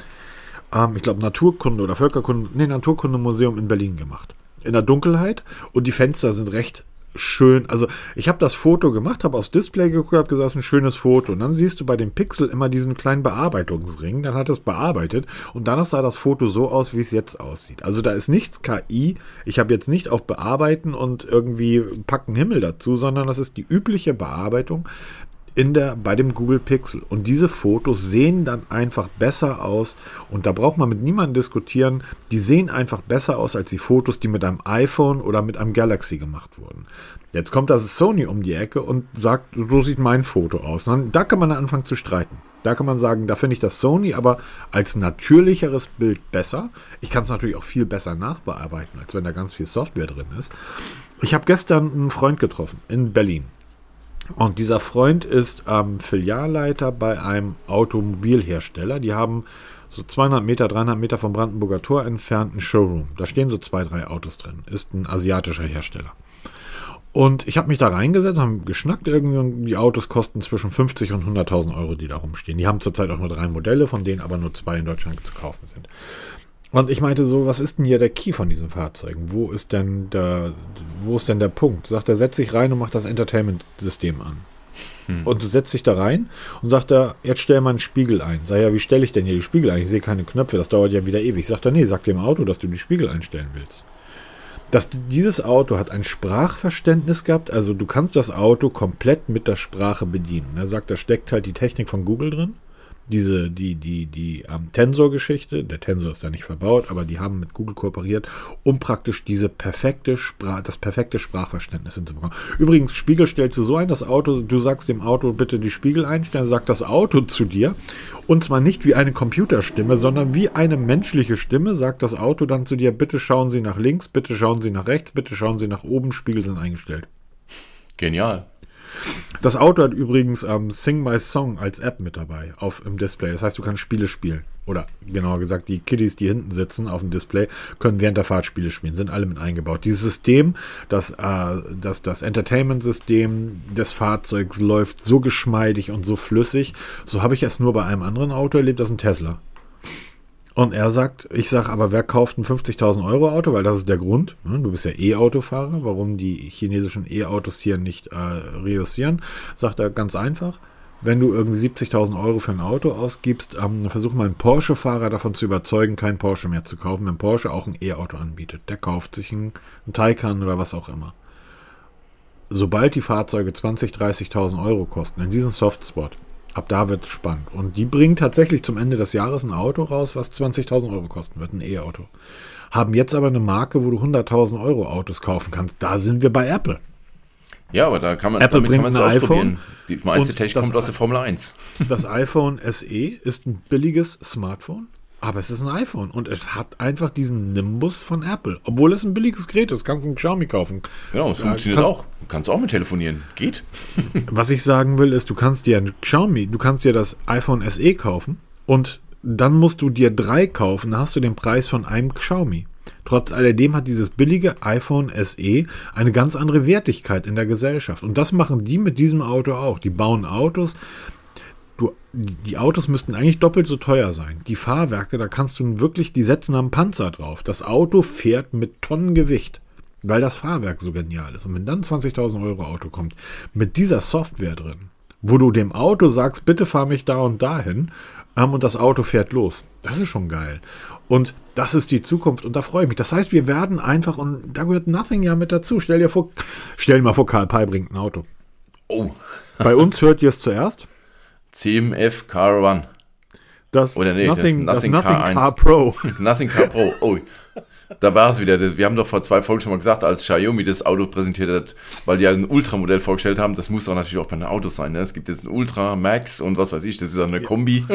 ähm, ich glaube, Naturkunde oder Völkerkunde, nee, Naturkundemuseum in Berlin gemacht. In der Dunkelheit und die Fenster sind recht schön. Also ich habe das Foto gemacht, habe aufs Display geguckt, habe gesagt, ein schönes Foto. Und dann siehst du bei dem Pixel immer diesen kleinen Bearbeitungsring. Dann hat es bearbeitet und danach sah das Foto so aus, wie es jetzt aussieht. Also da ist nichts KI. Ich habe jetzt nicht auf Bearbeiten und irgendwie packen Himmel dazu, sondern das ist die übliche Bearbeitung. In der, bei dem Google Pixel. Und diese Fotos sehen dann einfach besser aus. Und da braucht man mit niemandem diskutieren. Die sehen einfach besser aus als die Fotos, die mit einem iPhone oder mit einem Galaxy gemacht wurden. Jetzt kommt das Sony um die Ecke und sagt, so sieht mein Foto aus. dann, da kann man anfangen zu streiten. Da kann man sagen, da finde ich das Sony aber als natürlicheres Bild besser. Ich kann es natürlich auch viel besser nachbearbeiten, als wenn da ganz viel Software drin ist. Ich habe gestern einen Freund getroffen in Berlin. Und dieser Freund ist ähm, Filialleiter bei einem Automobilhersteller. Die haben so 200 Meter, 300 Meter vom Brandenburger Tor entfernt einen Showroom. Da stehen so zwei, drei Autos drin. Ist ein asiatischer Hersteller. Und ich habe mich da reingesetzt, haben geschnackt irgendwie und die Autos kosten zwischen 50 und 100.000 Euro, die da rumstehen. Die haben zurzeit auch nur drei Modelle, von denen aber nur zwei in Deutschland zu kaufen sind. Und ich meinte so, was ist denn hier der Key von diesen Fahrzeugen? Wo ist denn der, wo ist denn der Punkt? Sagt er, setz dich rein und mach das Entertainment-System an. Hm. Und setzt sich da rein und sagt er, jetzt stell mal einen Spiegel ein. Sag ja, wie stelle ich denn hier die Spiegel ein? Ich sehe keine Knöpfe, das dauert ja wieder ewig. Sagt er, nee, sag dem Auto, dass du die Spiegel einstellen willst. Das, dieses Auto hat ein Sprachverständnis gehabt, also du kannst das Auto komplett mit der Sprache bedienen. Er sagt, da steckt halt die Technik von Google drin diese, die, die, die ähm, Tensor-Geschichte, der Tensor ist da nicht verbaut, aber die haben mit Google kooperiert, um praktisch diese perfekte Sprach, das perfekte Sprachverständnis hinzubekommen. Übrigens, Spiegel stellst du so ein, das Auto, du sagst dem Auto bitte die Spiegel einstellen, sagt das Auto zu dir. Und zwar nicht wie eine Computerstimme, sondern wie eine menschliche Stimme, sagt das Auto dann zu dir, bitte schauen Sie nach links, bitte schauen Sie nach rechts, bitte schauen Sie nach oben, Spiegel sind eingestellt. Genial. Das Auto hat übrigens ähm, Sing My Song als App mit dabei auf im Display. Das heißt, du kannst Spiele spielen. Oder genauer gesagt, die Kiddies, die hinten sitzen auf dem Display, können während der Fahrt Spiele spielen. Sind alle mit eingebaut. Dieses System, das, äh, das, das Entertainment-System des Fahrzeugs läuft so geschmeidig und so flüssig. So habe ich es nur bei einem anderen Auto erlebt, das ist ein Tesla. Und er sagt, ich sag, aber wer kauft ein 50.000 Euro Auto? Weil das ist der Grund. Ne? Du bist ja E-Autofahrer. Warum die chinesischen E-Autos hier nicht äh, reussieren? Sagt er ganz einfach. Wenn du irgendwie 70.000 Euro für ein Auto ausgibst, ähm, versuch mal einen Porsche-Fahrer davon zu überzeugen, kein Porsche mehr zu kaufen, wenn Porsche auch ein E-Auto anbietet. Der kauft sich einen, einen Taycan oder was auch immer. Sobald die Fahrzeuge 20.000, 30.000 Euro kosten, in diesem Softspot, Ab da wird es spannend. Und die bringen tatsächlich zum Ende des Jahres ein Auto raus, was 20.000 Euro kosten wird, ein E-Auto. Haben jetzt aber eine Marke, wo du 100.000 Euro Autos kaufen kannst. Da sind wir bei Apple. Ja, aber da kann man, Apple bringt ein iPhone. Die meiste Technik kommt aus der Formel 1. Das iPhone SE ist ein billiges Smartphone aber es ist ein iPhone und es hat einfach diesen Nimbus von Apple. Obwohl es ein billiges Gerät ist, kannst du ein Xiaomi kaufen. Genau, es ja, funktioniert kannst, auch. Du kannst auch mit telefonieren. Geht. Was ich sagen will, ist, du kannst dir ein Xiaomi, du kannst dir das iPhone SE kaufen und dann musst du dir drei kaufen, dann hast du den Preis von einem Xiaomi. Trotz alledem hat dieses billige iPhone SE eine ganz andere Wertigkeit in der Gesellschaft. Und das machen die mit diesem Auto auch. Die bauen Autos, du, die Autos müssten eigentlich doppelt so teuer sein. Die Fahrwerke, da kannst du wirklich, die setzen am Panzer drauf. Das Auto fährt mit Tonnen Gewicht, weil das Fahrwerk so genial ist. Und wenn dann 20.000 Euro Auto kommt, mit dieser Software drin, wo du dem Auto sagst, bitte fahr mich da und dahin, ähm, und das Auto fährt los. Das ist schon geil. Und das ist die Zukunft und da freue ich mich. Das heißt, wir werden einfach, und da gehört Nothing ja mit dazu. Stell dir vor, stell dir mal vor, Karl Pei bringt ein Auto. Oh. Bei uns hört ihr es zuerst. CMF Car One. Das Oder nee, Nothing, das Nothing, das Nothing Car, Car Pro. Nothing Car Pro. Oh, da war es wieder. Wir haben doch vor zwei Folgen schon mal gesagt, als Xiaomi das Auto präsentiert hat, weil die ein Ultramodell vorgestellt haben, das muss doch natürlich auch bei den Autos sein. Ne? Es gibt jetzt ein Ultra, Max und was weiß ich, das ist eine Kombi.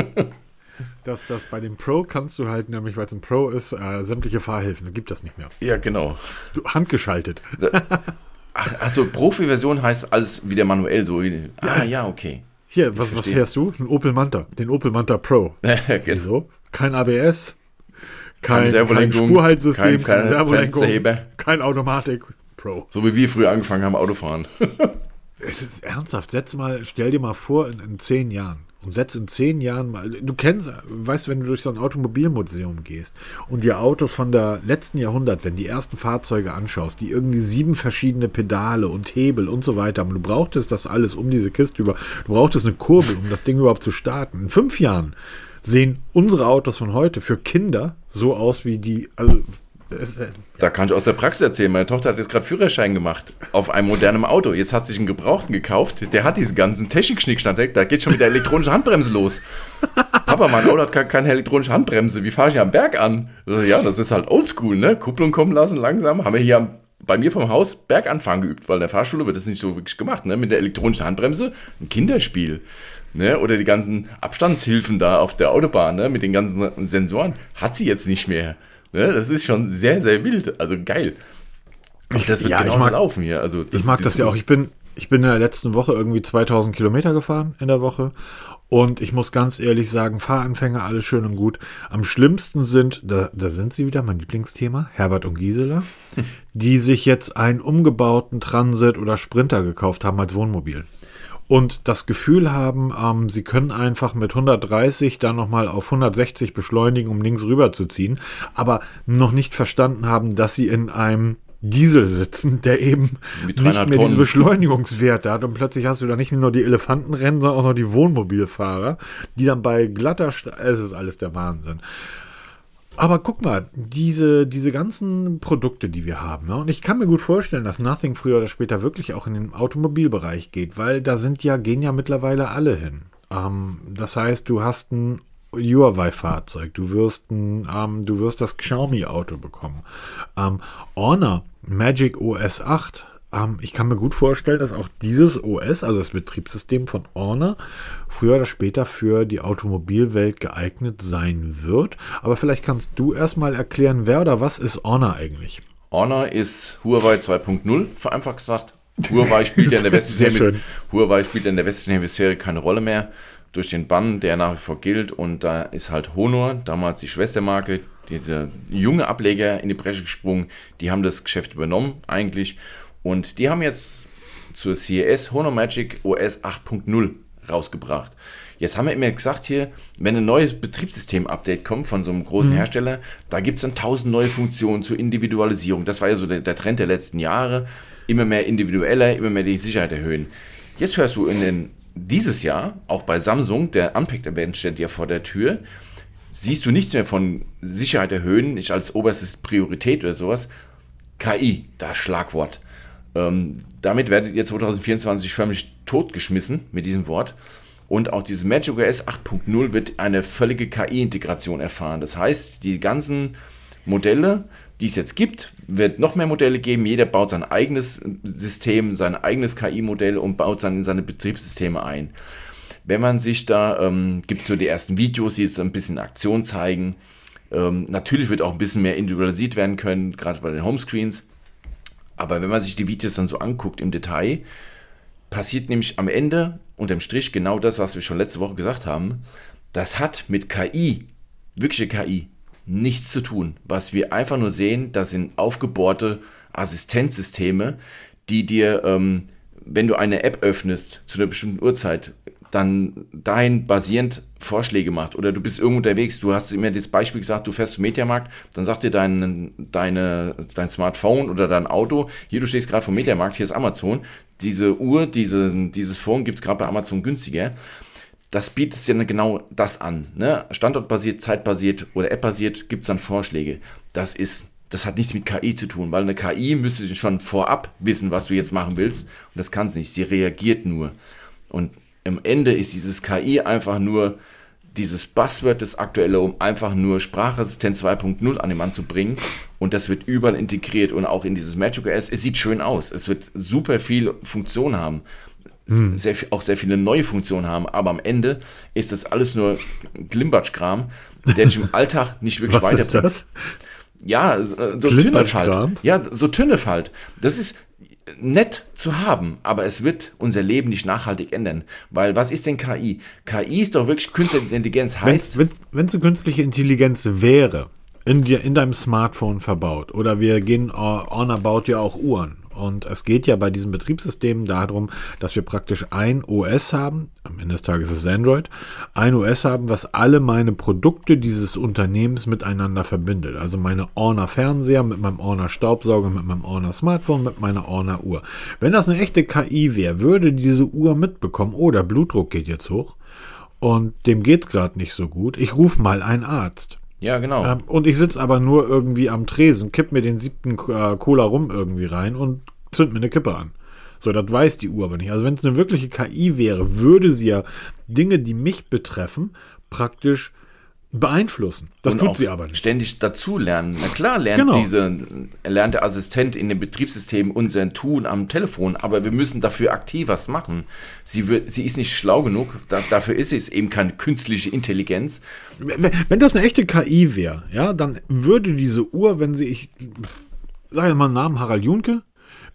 Das, das bei dem Pro kannst du halt nämlich, weil es ein Pro ist, äh, sämtliche Fahrhilfen. Gibt das nicht mehr. Ja, genau. Du, handgeschaltet. Ach, also Profi-Version heißt alles wieder manuell so. Ah, ja, okay. Hier, was, was fährst du? Ein Opel Manta. Den Opel Manta Pro. Wieso? Kein ABS, kein, kein Spurhaltsystem, kein, kein Servolenkung, kein Automatik Pro. So wie wir früher angefangen haben, Autofahren. es ist ernsthaft. Setz mal, stell dir mal vor, in, in zehn Jahren und setz in zehn Jahren mal, du kennst, weißt, wenn du durch so ein Automobilmuseum gehst und dir Autos von der letzten Jahrhundert, wenn die ersten Fahrzeuge anschaust, die irgendwie sieben verschiedene Pedale und Hebel und so weiter haben, du brauchtest das alles um diese Kiste über, du brauchtest eine Kurbel, um das Ding überhaupt zu starten. In fünf Jahren sehen unsere Autos von heute für Kinder so aus wie die, also Es, äh, da kann ich aus der Praxis erzählen. Meine Tochter hat jetzt gerade Führerschein gemacht auf einem modernen Auto. Jetzt hat sich einen Gebrauchten gekauft. Der hat diesen ganzen Technik-Schnickschnack. Da geht schon wieder elektronische Handbremse los. Papa, mein Auto hat keine elektronische Handbremse. Wie fahre ich am Berg an? Ja, das ist halt oldschool, ne? Kupplung kommen lassen, langsam. Haben wir hier bei mir vom Haus Berganfahren geübt, weil in der Fahrschule wird das nicht so wirklich gemacht, ne? Mit der elektronischen Handbremse. Ein Kinderspiel. Ne? Oder die ganzen Abstandshilfen da auf der Autobahn, ne? Mit den ganzen Sensoren. Hat sie jetzt nicht mehr. Ne? Das ist schon sehr, sehr wild. Also geil. Ich, das wird ja, genauso laufen hier. Also ich mag das ja auch. Ich bin, ich bin in der letzten Woche irgendwie 2000 Kilometer gefahren in der Woche. Und ich muss ganz ehrlich sagen, Fahranfänger, alles schön und gut. Am schlimmsten sind, da, da sind sie wieder, mein Lieblingsthema, Herbert und Gisela, die sich jetzt einen umgebauten Transit oder Sprinter gekauft haben als Wohnmobil und das Gefühl haben, ähm, sie können einfach mit 130 dann nochmal auf 160 beschleunigen, um links rüber zu ziehen, aber noch nicht verstanden haben, dass sie in einem Diesel sitzen, der eben nicht mehr Tonnen. diese Beschleunigungswerte hat. Und plötzlich hast du da nicht nur die Elefantenrennen, sondern auch noch die Wohnmobilfahrer, die dann bei glatter Straße, es ist alles der Wahnsinn. Aber guck mal, diese, diese ganzen Produkte, die wir haben, ne? und ich kann mir gut vorstellen, dass Nothing früher oder später wirklich auch in den Automobilbereich geht, weil da sind ja, gehen ja mittlerweile alle hin. Ähm, das heißt, du hast ein Huawei-Fahrzeug, du wirst ein, ähm, du wirst das Xiaomi-Auto bekommen. Ähm, Honor Magic OS 8 ähm, ich kann mir gut vorstellen, dass auch dieses OS, also das Betriebssystem von Honor, früher oder später für die Automobilwelt geeignet sein wird. Aber vielleicht kannst du erstmal erklären, wer oder was ist Honor eigentlich? Honor ist Huawei 2.0, vereinfacht gesagt. Huawei spielt ja in der westlichen Hemisphäre, Huawei spielt in der westlichen Hemisphäre keine Rolle mehr durch den Bann, der nach wie vor gilt. Und da ist halt Honor, damals die Schwestermarke, diese junge Ableger in die Bresche gesprungen. Die haben das Geschäft übernommen eigentlich und die haben jetzt zur CES Honor Magic OS 8.0 rausgebracht. Jetzt haben wir immer gesagt hier, wenn ein neues Betriebssystem-Update kommt von so einem großen mhm. Hersteller, da gibt es dann tausend neue Funktionen zur Individualisierung. Das war ja so der, der, Trend der letzten Jahre. Immer mehr individueller, immer mehr die Sicherheit erhöhen. Jetzt hörst du in den, dieses Jahr, auch bei Samsung, der Unpacked Event steht ja vor der Tür, siehst du nichts mehr von Sicherheit erhöhen, nicht als oberstes Priorität oder sowas. KI, das Schlagwort. Ähm, damit werdet ihr 2024 förmlich totgeschmissen mit diesem Wort. Und auch dieses Magic OS 8.0 wird eine völlige KI-Integration erfahren. Das heißt, die ganzen Modelle, die es jetzt gibt, wird noch mehr Modelle geben. Jeder baut sein eigenes System, sein eigenes KI-Modell und baut dann in seine Betriebssysteme ein. Wenn man sich da, ähm, gibt so die ersten Videos, die jetzt ein bisschen Aktion zeigen. Ähm, natürlich wird auch ein bisschen mehr individualisiert werden können, gerade bei den Homescreens. Aber wenn man sich die Videos dann so anguckt im Detail, passiert nämlich am Ende unterm Strich genau das, was wir schon letzte Woche gesagt haben. Das hat mit KI, wirkliche KI, nichts zu tun. Was wir einfach nur sehen, das sind aufgebohrte Assistenzsysteme, die dir, ähm, wenn du eine App öffnest zu einer bestimmten Uhrzeit, dann dahin basierend Vorschläge macht. Oder du bist irgendwo unterwegs, du hast immer das Beispiel gesagt, du fährst zum Mediamarkt, dann sagt dir dein, deine, dein Smartphone oder dein Auto, hier du stehst gerade vom Mediamarkt, hier ist Amazon, diese Uhr, diese, dieses Phone gibt es gerade bei Amazon günstiger. Das bietet dir genau das an. Ne? Standortbasiert, zeitbasiert oder appbasiert gibt es dann Vorschläge. Das ist das hat nichts mit KI zu tun, weil eine KI müsste schon vorab wissen, was du jetzt machen willst. Und das kann es nicht. Sie reagiert nur. Und am Ende ist dieses KI einfach nur dieses Buzzword das aktuelle, um einfach nur Sprachassistent 2.0 an den Mann zu bringen. Und das wird überall integriert und auch in dieses Magic OS. Es sieht schön aus. Es wird super viel Funktion haben. Hm. Sehr, auch sehr viele neue Funktionen haben, aber am Ende ist das alles nur Glimbatsch-Kram, der dich im Alltag nicht wirklich Was weiterbringt. Ist das? Ja, so Tünnefalt. Ja, so Tünnefalt. Das ist, nett zu haben, aber es wird unser Leben nicht nachhaltig ändern. Weil was ist denn KI? KI ist doch wirklich künstliche Intelligenz. Heißt, wenn es eine künstliche Intelligenz wäre, in, dir, in deinem Smartphone verbaut, oder wir gehen, uh, Honor baut ja auch Uhren. Und es geht ja bei diesen Betriebssystemen darum, dass wir praktisch ein OS haben, am Ende des Tages ist es Android, ein OS haben, was alle meine Produkte dieses Unternehmens miteinander verbindet. Also meine Orner Fernseher mit meinem Orner Staubsauger, mit meinem Orner Smartphone, mit meiner Orner Uhr. Wenn das eine echte KI wäre, würde diese Uhr mitbekommen, oh, der Blutdruck geht jetzt hoch und dem geht's gerade nicht so gut. Ich rufe mal einen Arzt Ja, genau. Ähm, und ich sitze aber nur irgendwie am Tresen, kipp mir den siebten äh, Cola rum irgendwie rein und zünd mir eine Kippe an. So, das weiß die Uhr aber nicht. Also wenn es eine wirkliche KI wäre, würde sie ja Dinge, die mich betreffen, praktisch beeinflussen. Das und tut sie aber nicht. Ständig dazulernen. Na klar lernt Genau. diese, lernt der Assistent in dem Betriebssystem unser Tun am Telefon, aber wir müssen dafür aktiv was machen. Sie wird, sie ist nicht schlau genug, da, dafür ist es eben keine künstliche Intelligenz. Wenn, wenn das eine echte KI wäre, ja, dann würde diese Uhr, wenn sie, ich sage mal einen Namen Harald Junke,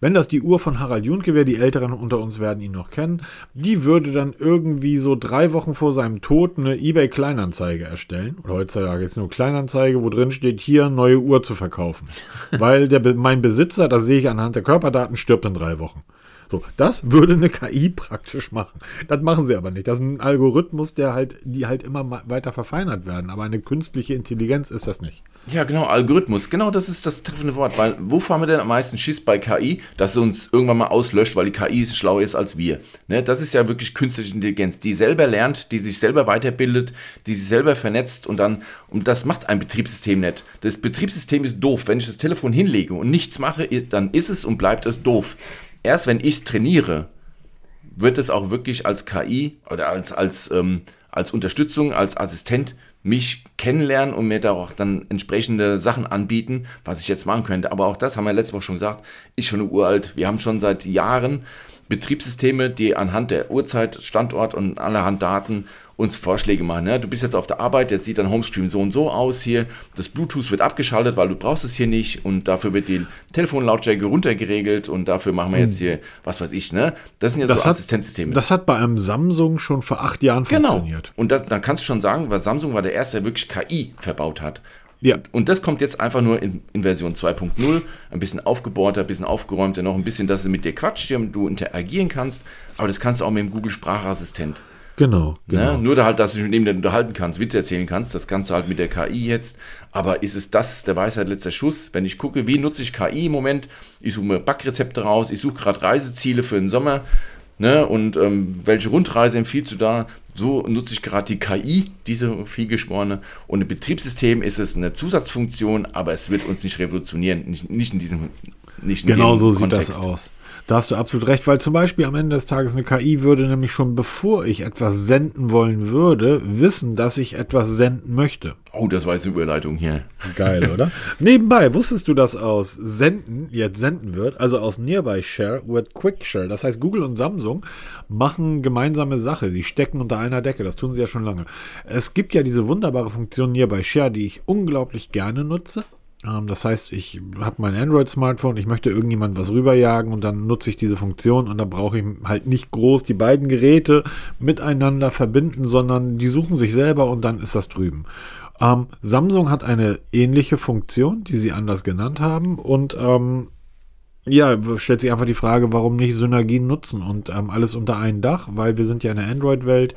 wenn das die Uhr von Harald Junke wäre, die Älteren unter uns werden ihn noch kennen, die würde dann irgendwie so drei Wochen vor seinem Tod eine eBay-Kleinanzeige erstellen. Oder heutzutage ist nur Kleinanzeige, wo drin steht, hier neue Uhr zu verkaufen. Weil der, mein Besitzer, das sehe ich anhand der Körperdaten, stirbt in drei Wochen. So, das würde eine KI praktisch machen. Das machen sie aber nicht. Das ist ein Algorithmus, der halt, die halt immer weiter verfeinert werden. Aber eine künstliche Intelligenz ist das nicht. Ja, genau, Algorithmus. Genau das ist das treffende Wort. Weil wovor haben wir denn am meisten Schiss bei KI? Dass sie uns irgendwann mal auslöscht, weil die KI schlauer ist als wir. Ne? Das ist ja wirklich künstliche Intelligenz, die selber lernt, die sich selber weiterbildet, die sich selber vernetzt und dann, und das macht ein Betriebssystem nicht. Das Betriebssystem ist doof. Wenn ich das Telefon hinlege und nichts mache, dann ist es und bleibt es doof. Erst wenn ich es trainiere, wird es auch wirklich als KI oder als, als, ähm, als Unterstützung, als Assistent mich kennenlernen und mir da auch dann entsprechende Sachen anbieten, was ich jetzt machen könnte. Aber auch das haben wir letzte Woche schon gesagt, ist schon uralt. Wir haben schon seit Jahren Betriebssysteme, die anhand der Uhrzeit, Standort und allerhand Daten uns Vorschläge machen. Ne? Du bist jetzt auf der Arbeit, jetzt sieht dein Homescreen so und so aus hier. Das Bluetooth wird abgeschaltet, weil du brauchst es hier nicht und dafür wird die Telefonlautstärke runtergeregelt und dafür machen wir jetzt hier, was weiß ich, ne? Das sind ja Hm. Das so hat, Assistenzsysteme. das hat bei einem Samsung schon vor acht Jahren Genau. funktioniert. Und das, dann kannst du schon sagen, weil Samsung war der erste, der wirklich KI verbaut hat. Ja. Und das kommt jetzt einfach nur in, in Version 2.0, ein bisschen aufgebohrter, ein bisschen aufgeräumter, noch ein bisschen, dass es mit dir quatscht, du interagieren kannst. Aber das kannst du auch mit dem Google Sprachassistent. Genau, genau. Ne? Nur da halt, dass du mit dem unterhalten kannst, Witze erzählen kannst, das kannst du halt mit der KI jetzt. Aber ist es das der Weisheit letzter Schuss? Wenn ich gucke, wie nutze ich KI im Moment, ich suche mir Backrezepte raus, ich suche gerade Reiseziele für den Sommer, ne? Und ähm, welche Rundreise empfiehlst du da? So nutze ich gerade die KI, diese vielgeschworene. Und im Betriebssystem ist es eine Zusatzfunktion, aber es wird uns nicht revolutionieren, nicht, nicht in diesem nicht Genau so sieht Kontext. das aus. Da hast du absolut recht, weil zum Beispiel am Ende des Tages eine KI würde nämlich schon bevor ich etwas senden wollen würde, wissen, dass ich etwas senden möchte. Oh, das war jetzt eine Überleitung hier. Geil, oder? Nebenbei, wusstest du, dass aus Senden jetzt Senden wird, also aus Nearby Share wird Quick Share. Das heißt, Google und Samsung machen gemeinsame Sache. Die stecken unter einer Decke. Das tun sie ja schon lange. Es gibt ja diese wunderbare Funktion Nearby Share, die ich unglaublich gerne nutze. Ähm, das heißt, ich habe mein Android-Smartphone, ich möchte irgendjemand was rüberjagen und dann nutze ich diese Funktion und dann brauche ich halt nicht groß die beiden Geräte miteinander verbinden, sondern die suchen sich selber und dann ist das drüben. Ähm, Samsung hat eine ähnliche Funktion, die sie anders genannt haben und ähm, ja, stellt sich einfach die Frage, warum nicht Synergien nutzen und ähm, alles unter ein Dach, weil wir sind ja in der Android-Welt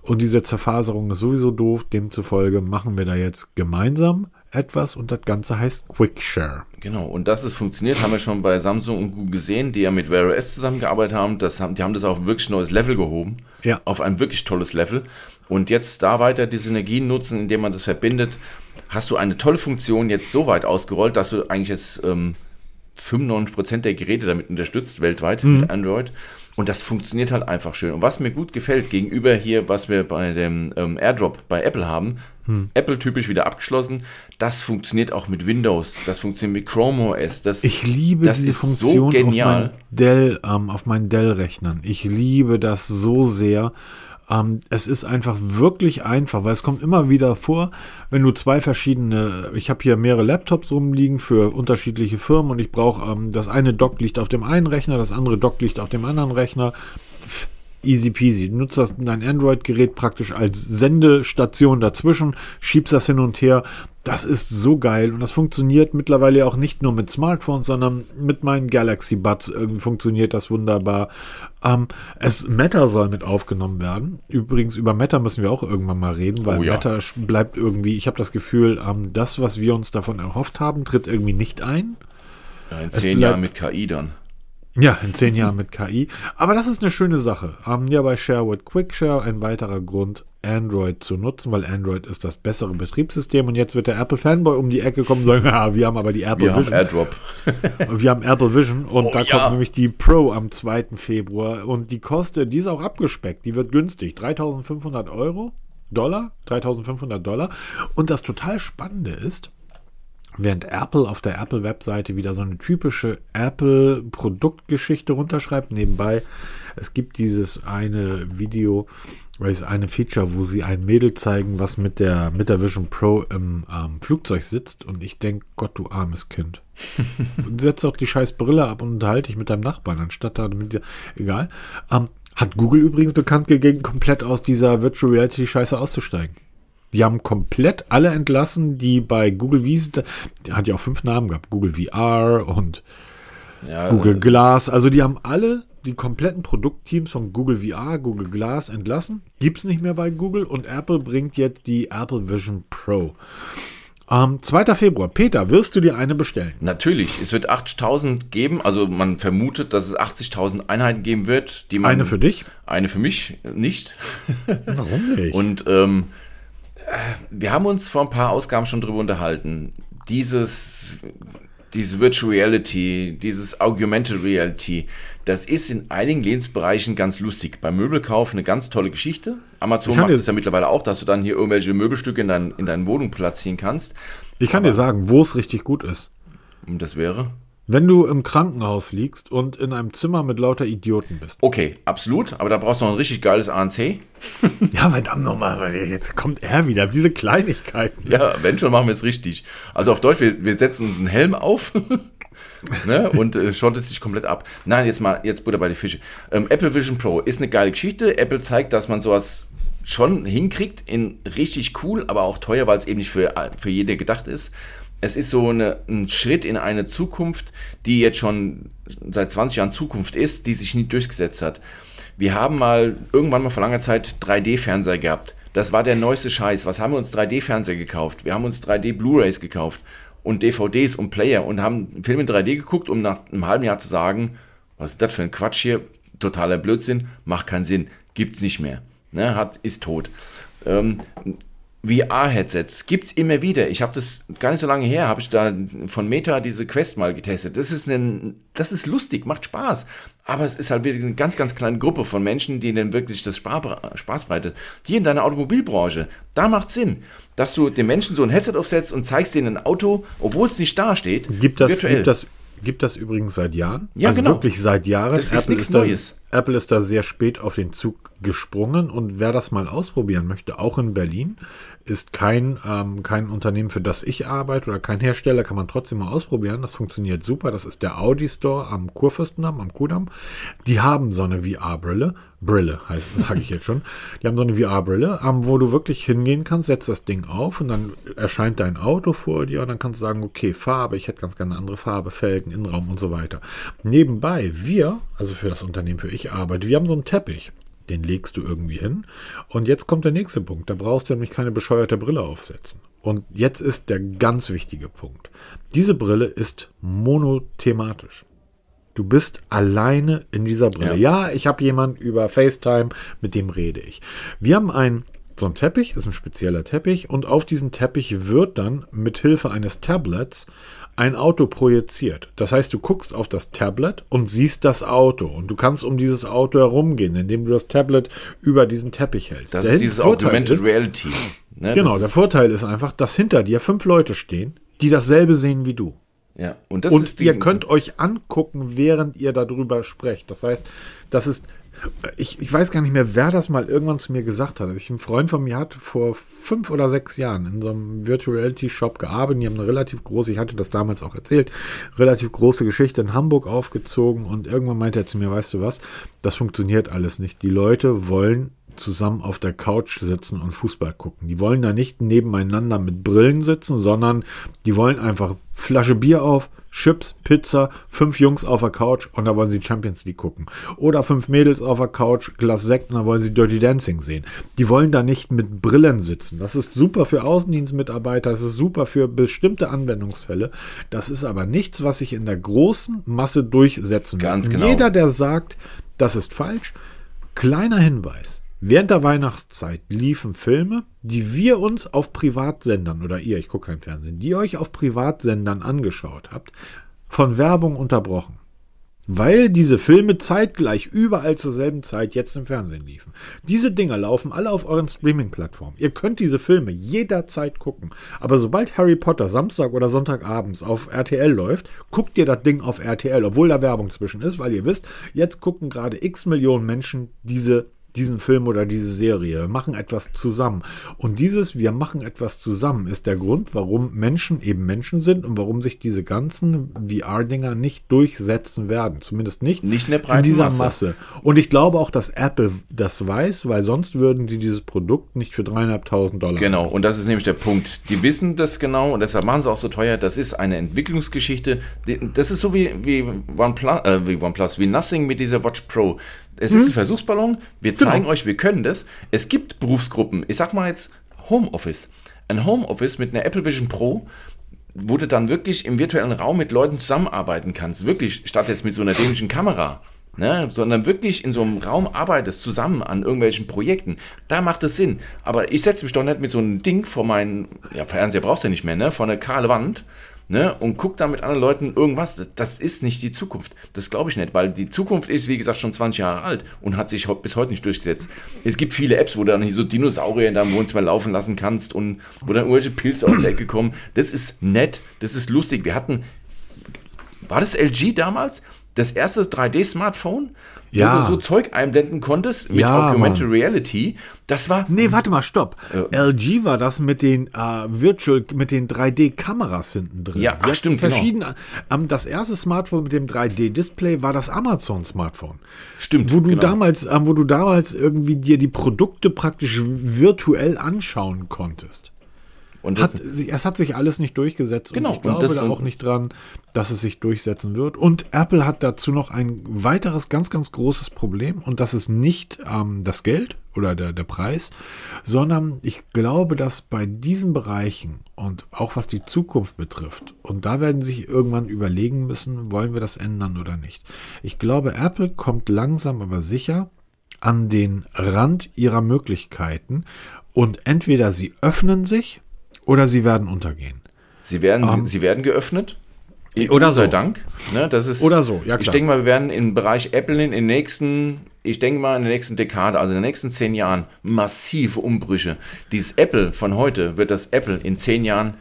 und diese Zerfaserung ist sowieso doof. Demzufolge machen wir da jetzt gemeinsam etwas und das Ganze heißt Quickshare. Genau, und dass es funktioniert, haben wir schon bei Samsung und Google gesehen, die ja mit Wear OS zusammengearbeitet haben. Das haben. Die haben das auf ein wirklich neues Level gehoben. Ja. Auf ein wirklich tolles Level. Und jetzt da weiter die Synergien nutzen, indem man das verbindet, hast du eine tolle Funktion jetzt so weit ausgerollt, dass du eigentlich jetzt ähm, 95% der Geräte damit unterstützt weltweit mit Android. Und das funktioniert halt einfach schön. Und was mir gut gefällt, gegenüber hier, was wir bei dem ähm, AirDrop bei Apple haben, Apple typisch wieder abgeschlossen, das funktioniert auch mit Windows, das funktioniert mit Chrome OS. Das, Ich liebe das diese ist Funktion so auf genial. meinen Dell, ähm, auf meinen Dell-Rechnern. Ich liebe das so sehr. Ähm, es ist einfach wirklich einfach, weil es kommt immer wieder vor, wenn du zwei verschiedene, ich habe hier mehrere Laptops rumliegen für unterschiedliche Firmen und ich brauche, ähm, das eine Dock liegt auf dem einen Rechner, das andere Dock liegt auf dem anderen Rechner. Easy peasy. Du nutzt das, dein Android-Gerät praktisch als Sendestation dazwischen, schiebst das hin und her. Das ist so geil und das funktioniert mittlerweile auch nicht nur mit Smartphones, sondern mit meinen Galaxy Buds irgendwie funktioniert das wunderbar. Ähm, es Meta soll mit aufgenommen werden. Übrigens über Meta müssen wir auch irgendwann mal reden, weil Oh ja. Meta bleibt irgendwie. Ich habe das Gefühl, ähm, das, was wir uns davon erhofft haben, tritt irgendwie nicht ein. Ja, in Es zehn Jahren mit KI dann. Ja, in zehn Jahren mit KI. Aber das ist eine schöne Sache. Ähm, ja, bei Sherwood Quickshare ein weiterer Grund, Android zu nutzen, weil Android ist das bessere Betriebssystem und jetzt wird der Apple Fanboy um die Ecke kommen und sagen, ja, wir haben aber die Apple Wir haben Vision. AirDrop. wir haben Apple Vision und Oh, da ja. kommt nämlich die Pro am 2. Februar und die kostet, die ist auch abgespeckt, die wird günstig, 3500 Euro, Dollar, 3500 Dollar und das total Spannende ist, Während Apple auf der Apple-Webseite wieder so eine typische Apple-Produktgeschichte runterschreibt, nebenbei, es gibt dieses eine Video, weil es eine Feature, wo sie ein Mädel zeigen, was mit der, mit der Vision Pro im ähm, Flugzeug sitzt und ich denke, Gott, du armes Kind. Setz doch die scheiß Brille ab und unterhalte dich mit deinem Nachbarn, anstatt da mit dir, egal. Ähm, hat Google übrigens bekannt gegeben, komplett aus dieser Virtual Reality Scheiße auszusteigen. Die haben komplett alle entlassen, die bei Google Visa, die hat ja auch fünf Namen gehabt, Google VR und Ja, Google Glass. Also die haben alle die kompletten Produktteams von Google VR, Google Glass entlassen. Gibt's nicht mehr bei Google und Apple bringt jetzt die Apple Vision Pro. Ähm, 2. Februar. Peter, wirst du dir eine bestellen? Natürlich, es wird 80.000 geben, also man vermutet, dass es 80.000 Einheiten geben wird. Die man, Eine für dich? Eine für mich nicht. Warum nicht? Und ähm, äh, wir haben uns vor ein paar Ausgaben schon drüber unterhalten. Dieses, diese Virtual Reality, dieses Augmented Reality, das ist in einigen Lebensbereichen ganz lustig. Beim Möbelkauf eine ganz tolle Geschichte. Amazon macht es ja mittlerweile auch, dass du dann hier irgendwelche Möbelstücke in, dein, in deine Wohnung platzieren kannst. ich kann dir sagen, wo es richtig gut ist. Und das wäre. Wenn du im Krankenhaus liegst und in einem Zimmer mit lauter Idioten bist. Okay, absolut, aber da brauchst du noch ein richtig geiles ANC. Ja, verdammt nochmal, jetzt kommt er wieder, diese Kleinigkeiten. Ja, wenn schon, machen wir es richtig. Also auf Deutsch, wir, wir setzen uns einen Helm auf ne, und äh, schottest dich komplett ab. Nein, jetzt mal, jetzt Butter bei die Fische. Ähm, Apple Vision Pro ist eine geile Geschichte. Apple zeigt, dass man sowas schon hinkriegt, in richtig cool, aber auch teuer, weil es eben nicht für, für jede gedacht ist. Es ist so eine, ein Schritt in eine Zukunft, die jetzt schon seit 20 Jahren Zukunft ist, die sich nie durchgesetzt hat. Wir haben mal irgendwann mal vor langer Zeit 3D-Fernseher gehabt. Das war der neueste Scheiß. Was haben wir uns 3D-Fernseher gekauft? Wir haben uns 3D-Blu-rays gekauft und DVDs und Player und haben Filme in 3D geguckt, um nach einem halben Jahr zu sagen, was ist das für ein Quatsch hier? Totaler Blödsinn, macht keinen Sinn, gibt's nicht mehr. Ne, hat, ist tot. Ähm, VR-Headsets gibt's immer wieder. Ich habe das gar nicht so lange her, habe ich da von Meta diese Quest mal getestet. Das ist ein, das ist lustig, macht Spaß. Aber es ist halt wieder eine ganz, ganz kleine Gruppe von Menschen, die denen wirklich das Spaß, bereitet. Hier in deiner Automobilbranche, da macht Sinn, dass du den Menschen so ein Headset aufsetzt und zeigst denen ein Auto, obwohl es nicht da steht. Gibt das, virtuell. gibt das, gibt das übrigens seit Jahren? Ja, also genau. wirklich seit Jahren. Das ist nichts da, Neues. Apple ist da sehr spät auf den Zug gesprungen und wer das mal ausprobieren möchte, auch in Berlin, ist kein, ähm, kein Unternehmen, für das ich arbeite oder kein Hersteller, kann man trotzdem mal ausprobieren. Das funktioniert super. Das ist der Audi Store am Kurfürstendamm, am Kudamm. Die haben so eine VR-Brille. Brille heißt, sage ich jetzt schon. Die haben so eine VR-Brille, ähm, wo du wirklich hingehen kannst, setzt das Ding auf und dann erscheint dein Auto vor dir und dann kannst du sagen, okay, Farbe, ich hätte ganz gerne eine andere Farbe, Felgen, Innenraum und so weiter. Nebenbei, wir, also für das Unternehmen, für ich arbeite, wir haben so einen Teppich. Den legst du irgendwie hin. Und jetzt kommt der nächste Punkt. Da brauchst du nämlich keine bescheuerte Brille aufsetzen. Und jetzt ist der ganz wichtige Punkt. Diese Brille ist monothematisch. Du bist alleine in dieser Brille. Ja, ich habe jemand über FaceTime, mit dem rede ich. Wir haben ein so ein Teppich, ist ein spezieller Teppich und auf diesen Teppich wird dann mit Hilfe eines Tablets ein Auto projiziert. Das heißt, du guckst auf das Tablet und siehst das Auto und du kannst um dieses Auto herumgehen, indem du das Tablet über diesen Teppich hältst. das Der ist dieses Vorteil Augmented ist- Reality. Ne, Genau, der Vorteil ist einfach, dass hinter dir fünf Leute stehen, die dasselbe sehen wie du. ja. Und, Und ihr könnt euch angucken, während ihr darüber sprecht. Das heißt, das ist, ich, ich weiß gar nicht mehr, wer das mal irgendwann zu mir gesagt hat. Ich, ein Freund von mir hat vor fünf oder sechs Jahren in so einem Virtual Reality Shop gearbeitet. Die haben eine relativ große, ich hatte das damals auch erzählt, relativ große Geschichte in Hamburg aufgezogen. Und irgendwann meinte er zu mir, weißt du was, das funktioniert alles nicht. Die Leute wollen zusammen auf der Couch sitzen und Fußball gucken. Die wollen da nicht nebeneinander mit Brillen sitzen, sondern die wollen einfach Flasche Bier auf, Chips, Pizza, fünf Jungs auf der Couch und da wollen sie Champions League gucken. Oder fünf Mädels auf der Couch, Glas Sekt und da wollen sie Dirty Dancing sehen. Die wollen da nicht mit Brillen sitzen. Das ist super für Außendienstmitarbeiter, das ist super für bestimmte Anwendungsfälle. Das ist aber nichts, was sich in der großen Masse durchsetzen Ganz wird. Genau. Jeder, der sagt, das ist falsch, kleiner Hinweis. Während der Weihnachtszeit liefen Filme, die wir uns auf Privatsendern oder ihr, ich gucke kein Fernsehen, die ihr euch auf Privatsendern angeschaut habt, von Werbung unterbrochen. Weil diese Filme zeitgleich überall zur selben Zeit jetzt im Fernsehen liefen. Diese Dinger laufen alle auf euren Streaming-Plattformen. Ihr könnt diese Filme jederzeit gucken. Aber sobald Harry Potter Samstag oder Sonntagabends auf RTL läuft, guckt ihr das Ding auf RTL, obwohl da Werbung zwischen ist, weil ihr wisst, jetzt gucken gerade x Millionen Menschen diese diesen Film oder diese Serie, Wir machen etwas zusammen. Und dieses Wir machen etwas zusammen ist der Grund, warum Menschen eben Menschen sind und warum sich diese ganzen VR-Dinger nicht durchsetzen werden. Zumindest nicht, Nicht in in dieser Masse. Masse. Und ich glaube auch, dass Apple das weiß, weil sonst würden sie dieses Produkt nicht für dreieinhalbtausend Dollar. Genau, und das ist nämlich der Punkt. Die wissen das genau und deshalb machen sie auch so teuer. Das ist eine Entwicklungsgeschichte. Das ist so wie, wie, OnePlus, äh, wie OnePlus, wie Nothing mit dieser Watch Pro. Es ist ein Versuchsballon. Wir zeigen euch, wir können das. Es gibt Berufsgruppen. Ich sag mal jetzt Homeoffice. Ein Homeoffice mit einer Apple Vision Pro, wo du dann wirklich im virtuellen Raum mit Leuten zusammenarbeiten kannst. Wirklich, statt jetzt mit so einer dämlichen Kamera. Ne, sondern wirklich in so einem Raum arbeitest zusammen an irgendwelchen Projekten. Da macht es Sinn. Aber ich setze mich doch nicht mit so einem Ding vor meinen, ja, Fernseher brauchst du ja nicht mehr, ne, vor eine kahle Wand, ne, und guck da mit anderen Leuten irgendwas. Das, ist nicht die Zukunft. Das glaube ich nicht, weil die Zukunft ist, wie gesagt, schon 20 Jahre alt und hat sich bis heute nicht durchgesetzt. Es gibt viele Apps, wo du dann hier so Dinosaurier in deinem Wohnzimmer laufen lassen kannst und wo dann irgendwelche Pilze aus der Ecke kommen. Das ist nett, das ist lustig. Wir hatten war das LG damals? Das erste 3D-Smartphone, Ja. wo du so Zeug einblenden konntest mit Ja, Augmented Mann. Reality. Das war Nee, warte mal, stopp. LG war das mit den äh, Virtual, mit den 3D-Kameras hinten drin. Ja, ach, stimmt, genau. verschiedene. Ähm, das erste Smartphone mit dem 3D-Display war das Amazon-Smartphone. Stimmt, Wo du genau. damals, ähm, wo du damals irgendwie dir die Produkte praktisch virtuell anschauen konntest. Und Hat, es hat sich alles nicht durchgesetzt Genau, und ich und glaube das- da auch nicht dran, dass es sich durchsetzen wird. Und Apple hat dazu noch ein weiteres ganz, ganz großes Problem und das ist nicht ähm, das Geld oder der, der Preis, sondern ich glaube, dass bei diesen Bereichen und auch was die Zukunft betrifft, und da werden sie sich irgendwann überlegen müssen, wollen wir das ändern oder nicht. Ich glaube, Apple kommt langsam aber sicher an den Rand ihrer Möglichkeiten und entweder sie öffnen sich oder sie werden untergehen. sie, werden, sie werden geöffnet. oder Gott sei so. Dank. Ne, das ist, Oder so, ja, Ich klar. denke mal, wir werden im Bereich Apple in den nächsten, ich denke mal in der nächsten Dekade, also in den nächsten zehn Jahren, massive Umbrüche. Dieses Apple von heute wird das Apple in zehn Jahren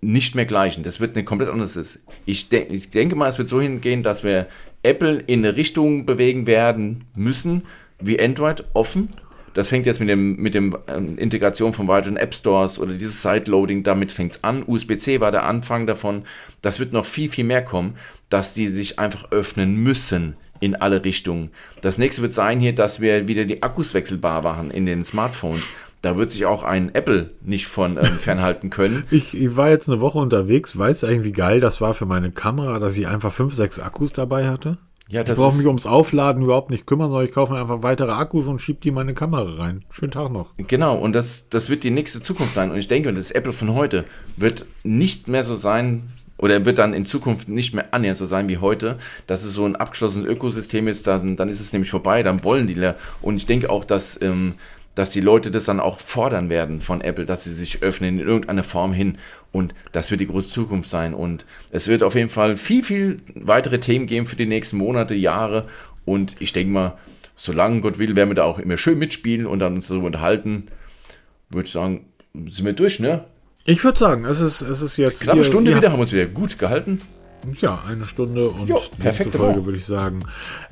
nicht mehr gleichen. Das wird eine komplett anderes. Ich, denk, ich denke mal, es wird so hingehen, dass wir Apple in eine Richtung bewegen werden müssen, wie Android offen. Das fängt jetzt mit dem, mit dem ähm, Integration von weiteren App Stores oder dieses Sideloading, damit fängt es an. USB-C war der Anfang davon. Das wird noch viel, viel mehr kommen, dass die sich einfach öffnen müssen in alle Richtungen. Das nächste wird sein hier, dass wir wieder die Akkus wechselbar machen in den Smartphones. Da wird sich auch ein Apple nicht von ähm, fernhalten können. Ich, ich war jetzt eine Woche unterwegs, weißt du eigentlich, wie geil das war für meine Kamera, dass ich einfach fünf, sechs Akkus dabei hatte? Ja, Ich das brauche ist, mich ums Aufladen überhaupt nicht kümmern, sondern ich kaufe mir einfach weitere Akkus und schiebe die in meine Kamera rein. Schönen Tag noch. Genau, und das, das wird die nächste Zukunft sein. Und ich denke, das Apple von heute wird nicht mehr so sein, oder wird dann in Zukunft nicht mehr annähernd so sein wie heute, dass es so ein abgeschlossenes Ökosystem ist, dann, dann ist es nämlich vorbei, dann wollen die. le- Und ich denke auch, dass, ähm, dass die Leute das dann auch fordern werden von Apple, dass sie sich öffnen in irgendeine Form hin. Und das wird die große Zukunft sein. Und es wird auf jeden Fall viel, viel weitere Themen geben für die nächsten Monate, Jahre. Und ich denke mal, solange Gott will, werden wir da auch immer schön mitspielen und dann uns so unterhalten. Würde ich sagen, sind wir durch, ne? Ich würde sagen, es ist, es ist jetzt. Knappe Stunde wieder, haben uns wieder gut gehalten. Ja, eine Stunde und Jo, perfekte Folge Woche. würde ich sagen.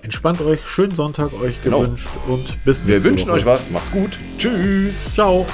Entspannt euch, schönen Sonntag euch Genau. gewünscht und bis Wir nächste wünschen Woche. euch was. Macht's gut. Tschüss. Ciao.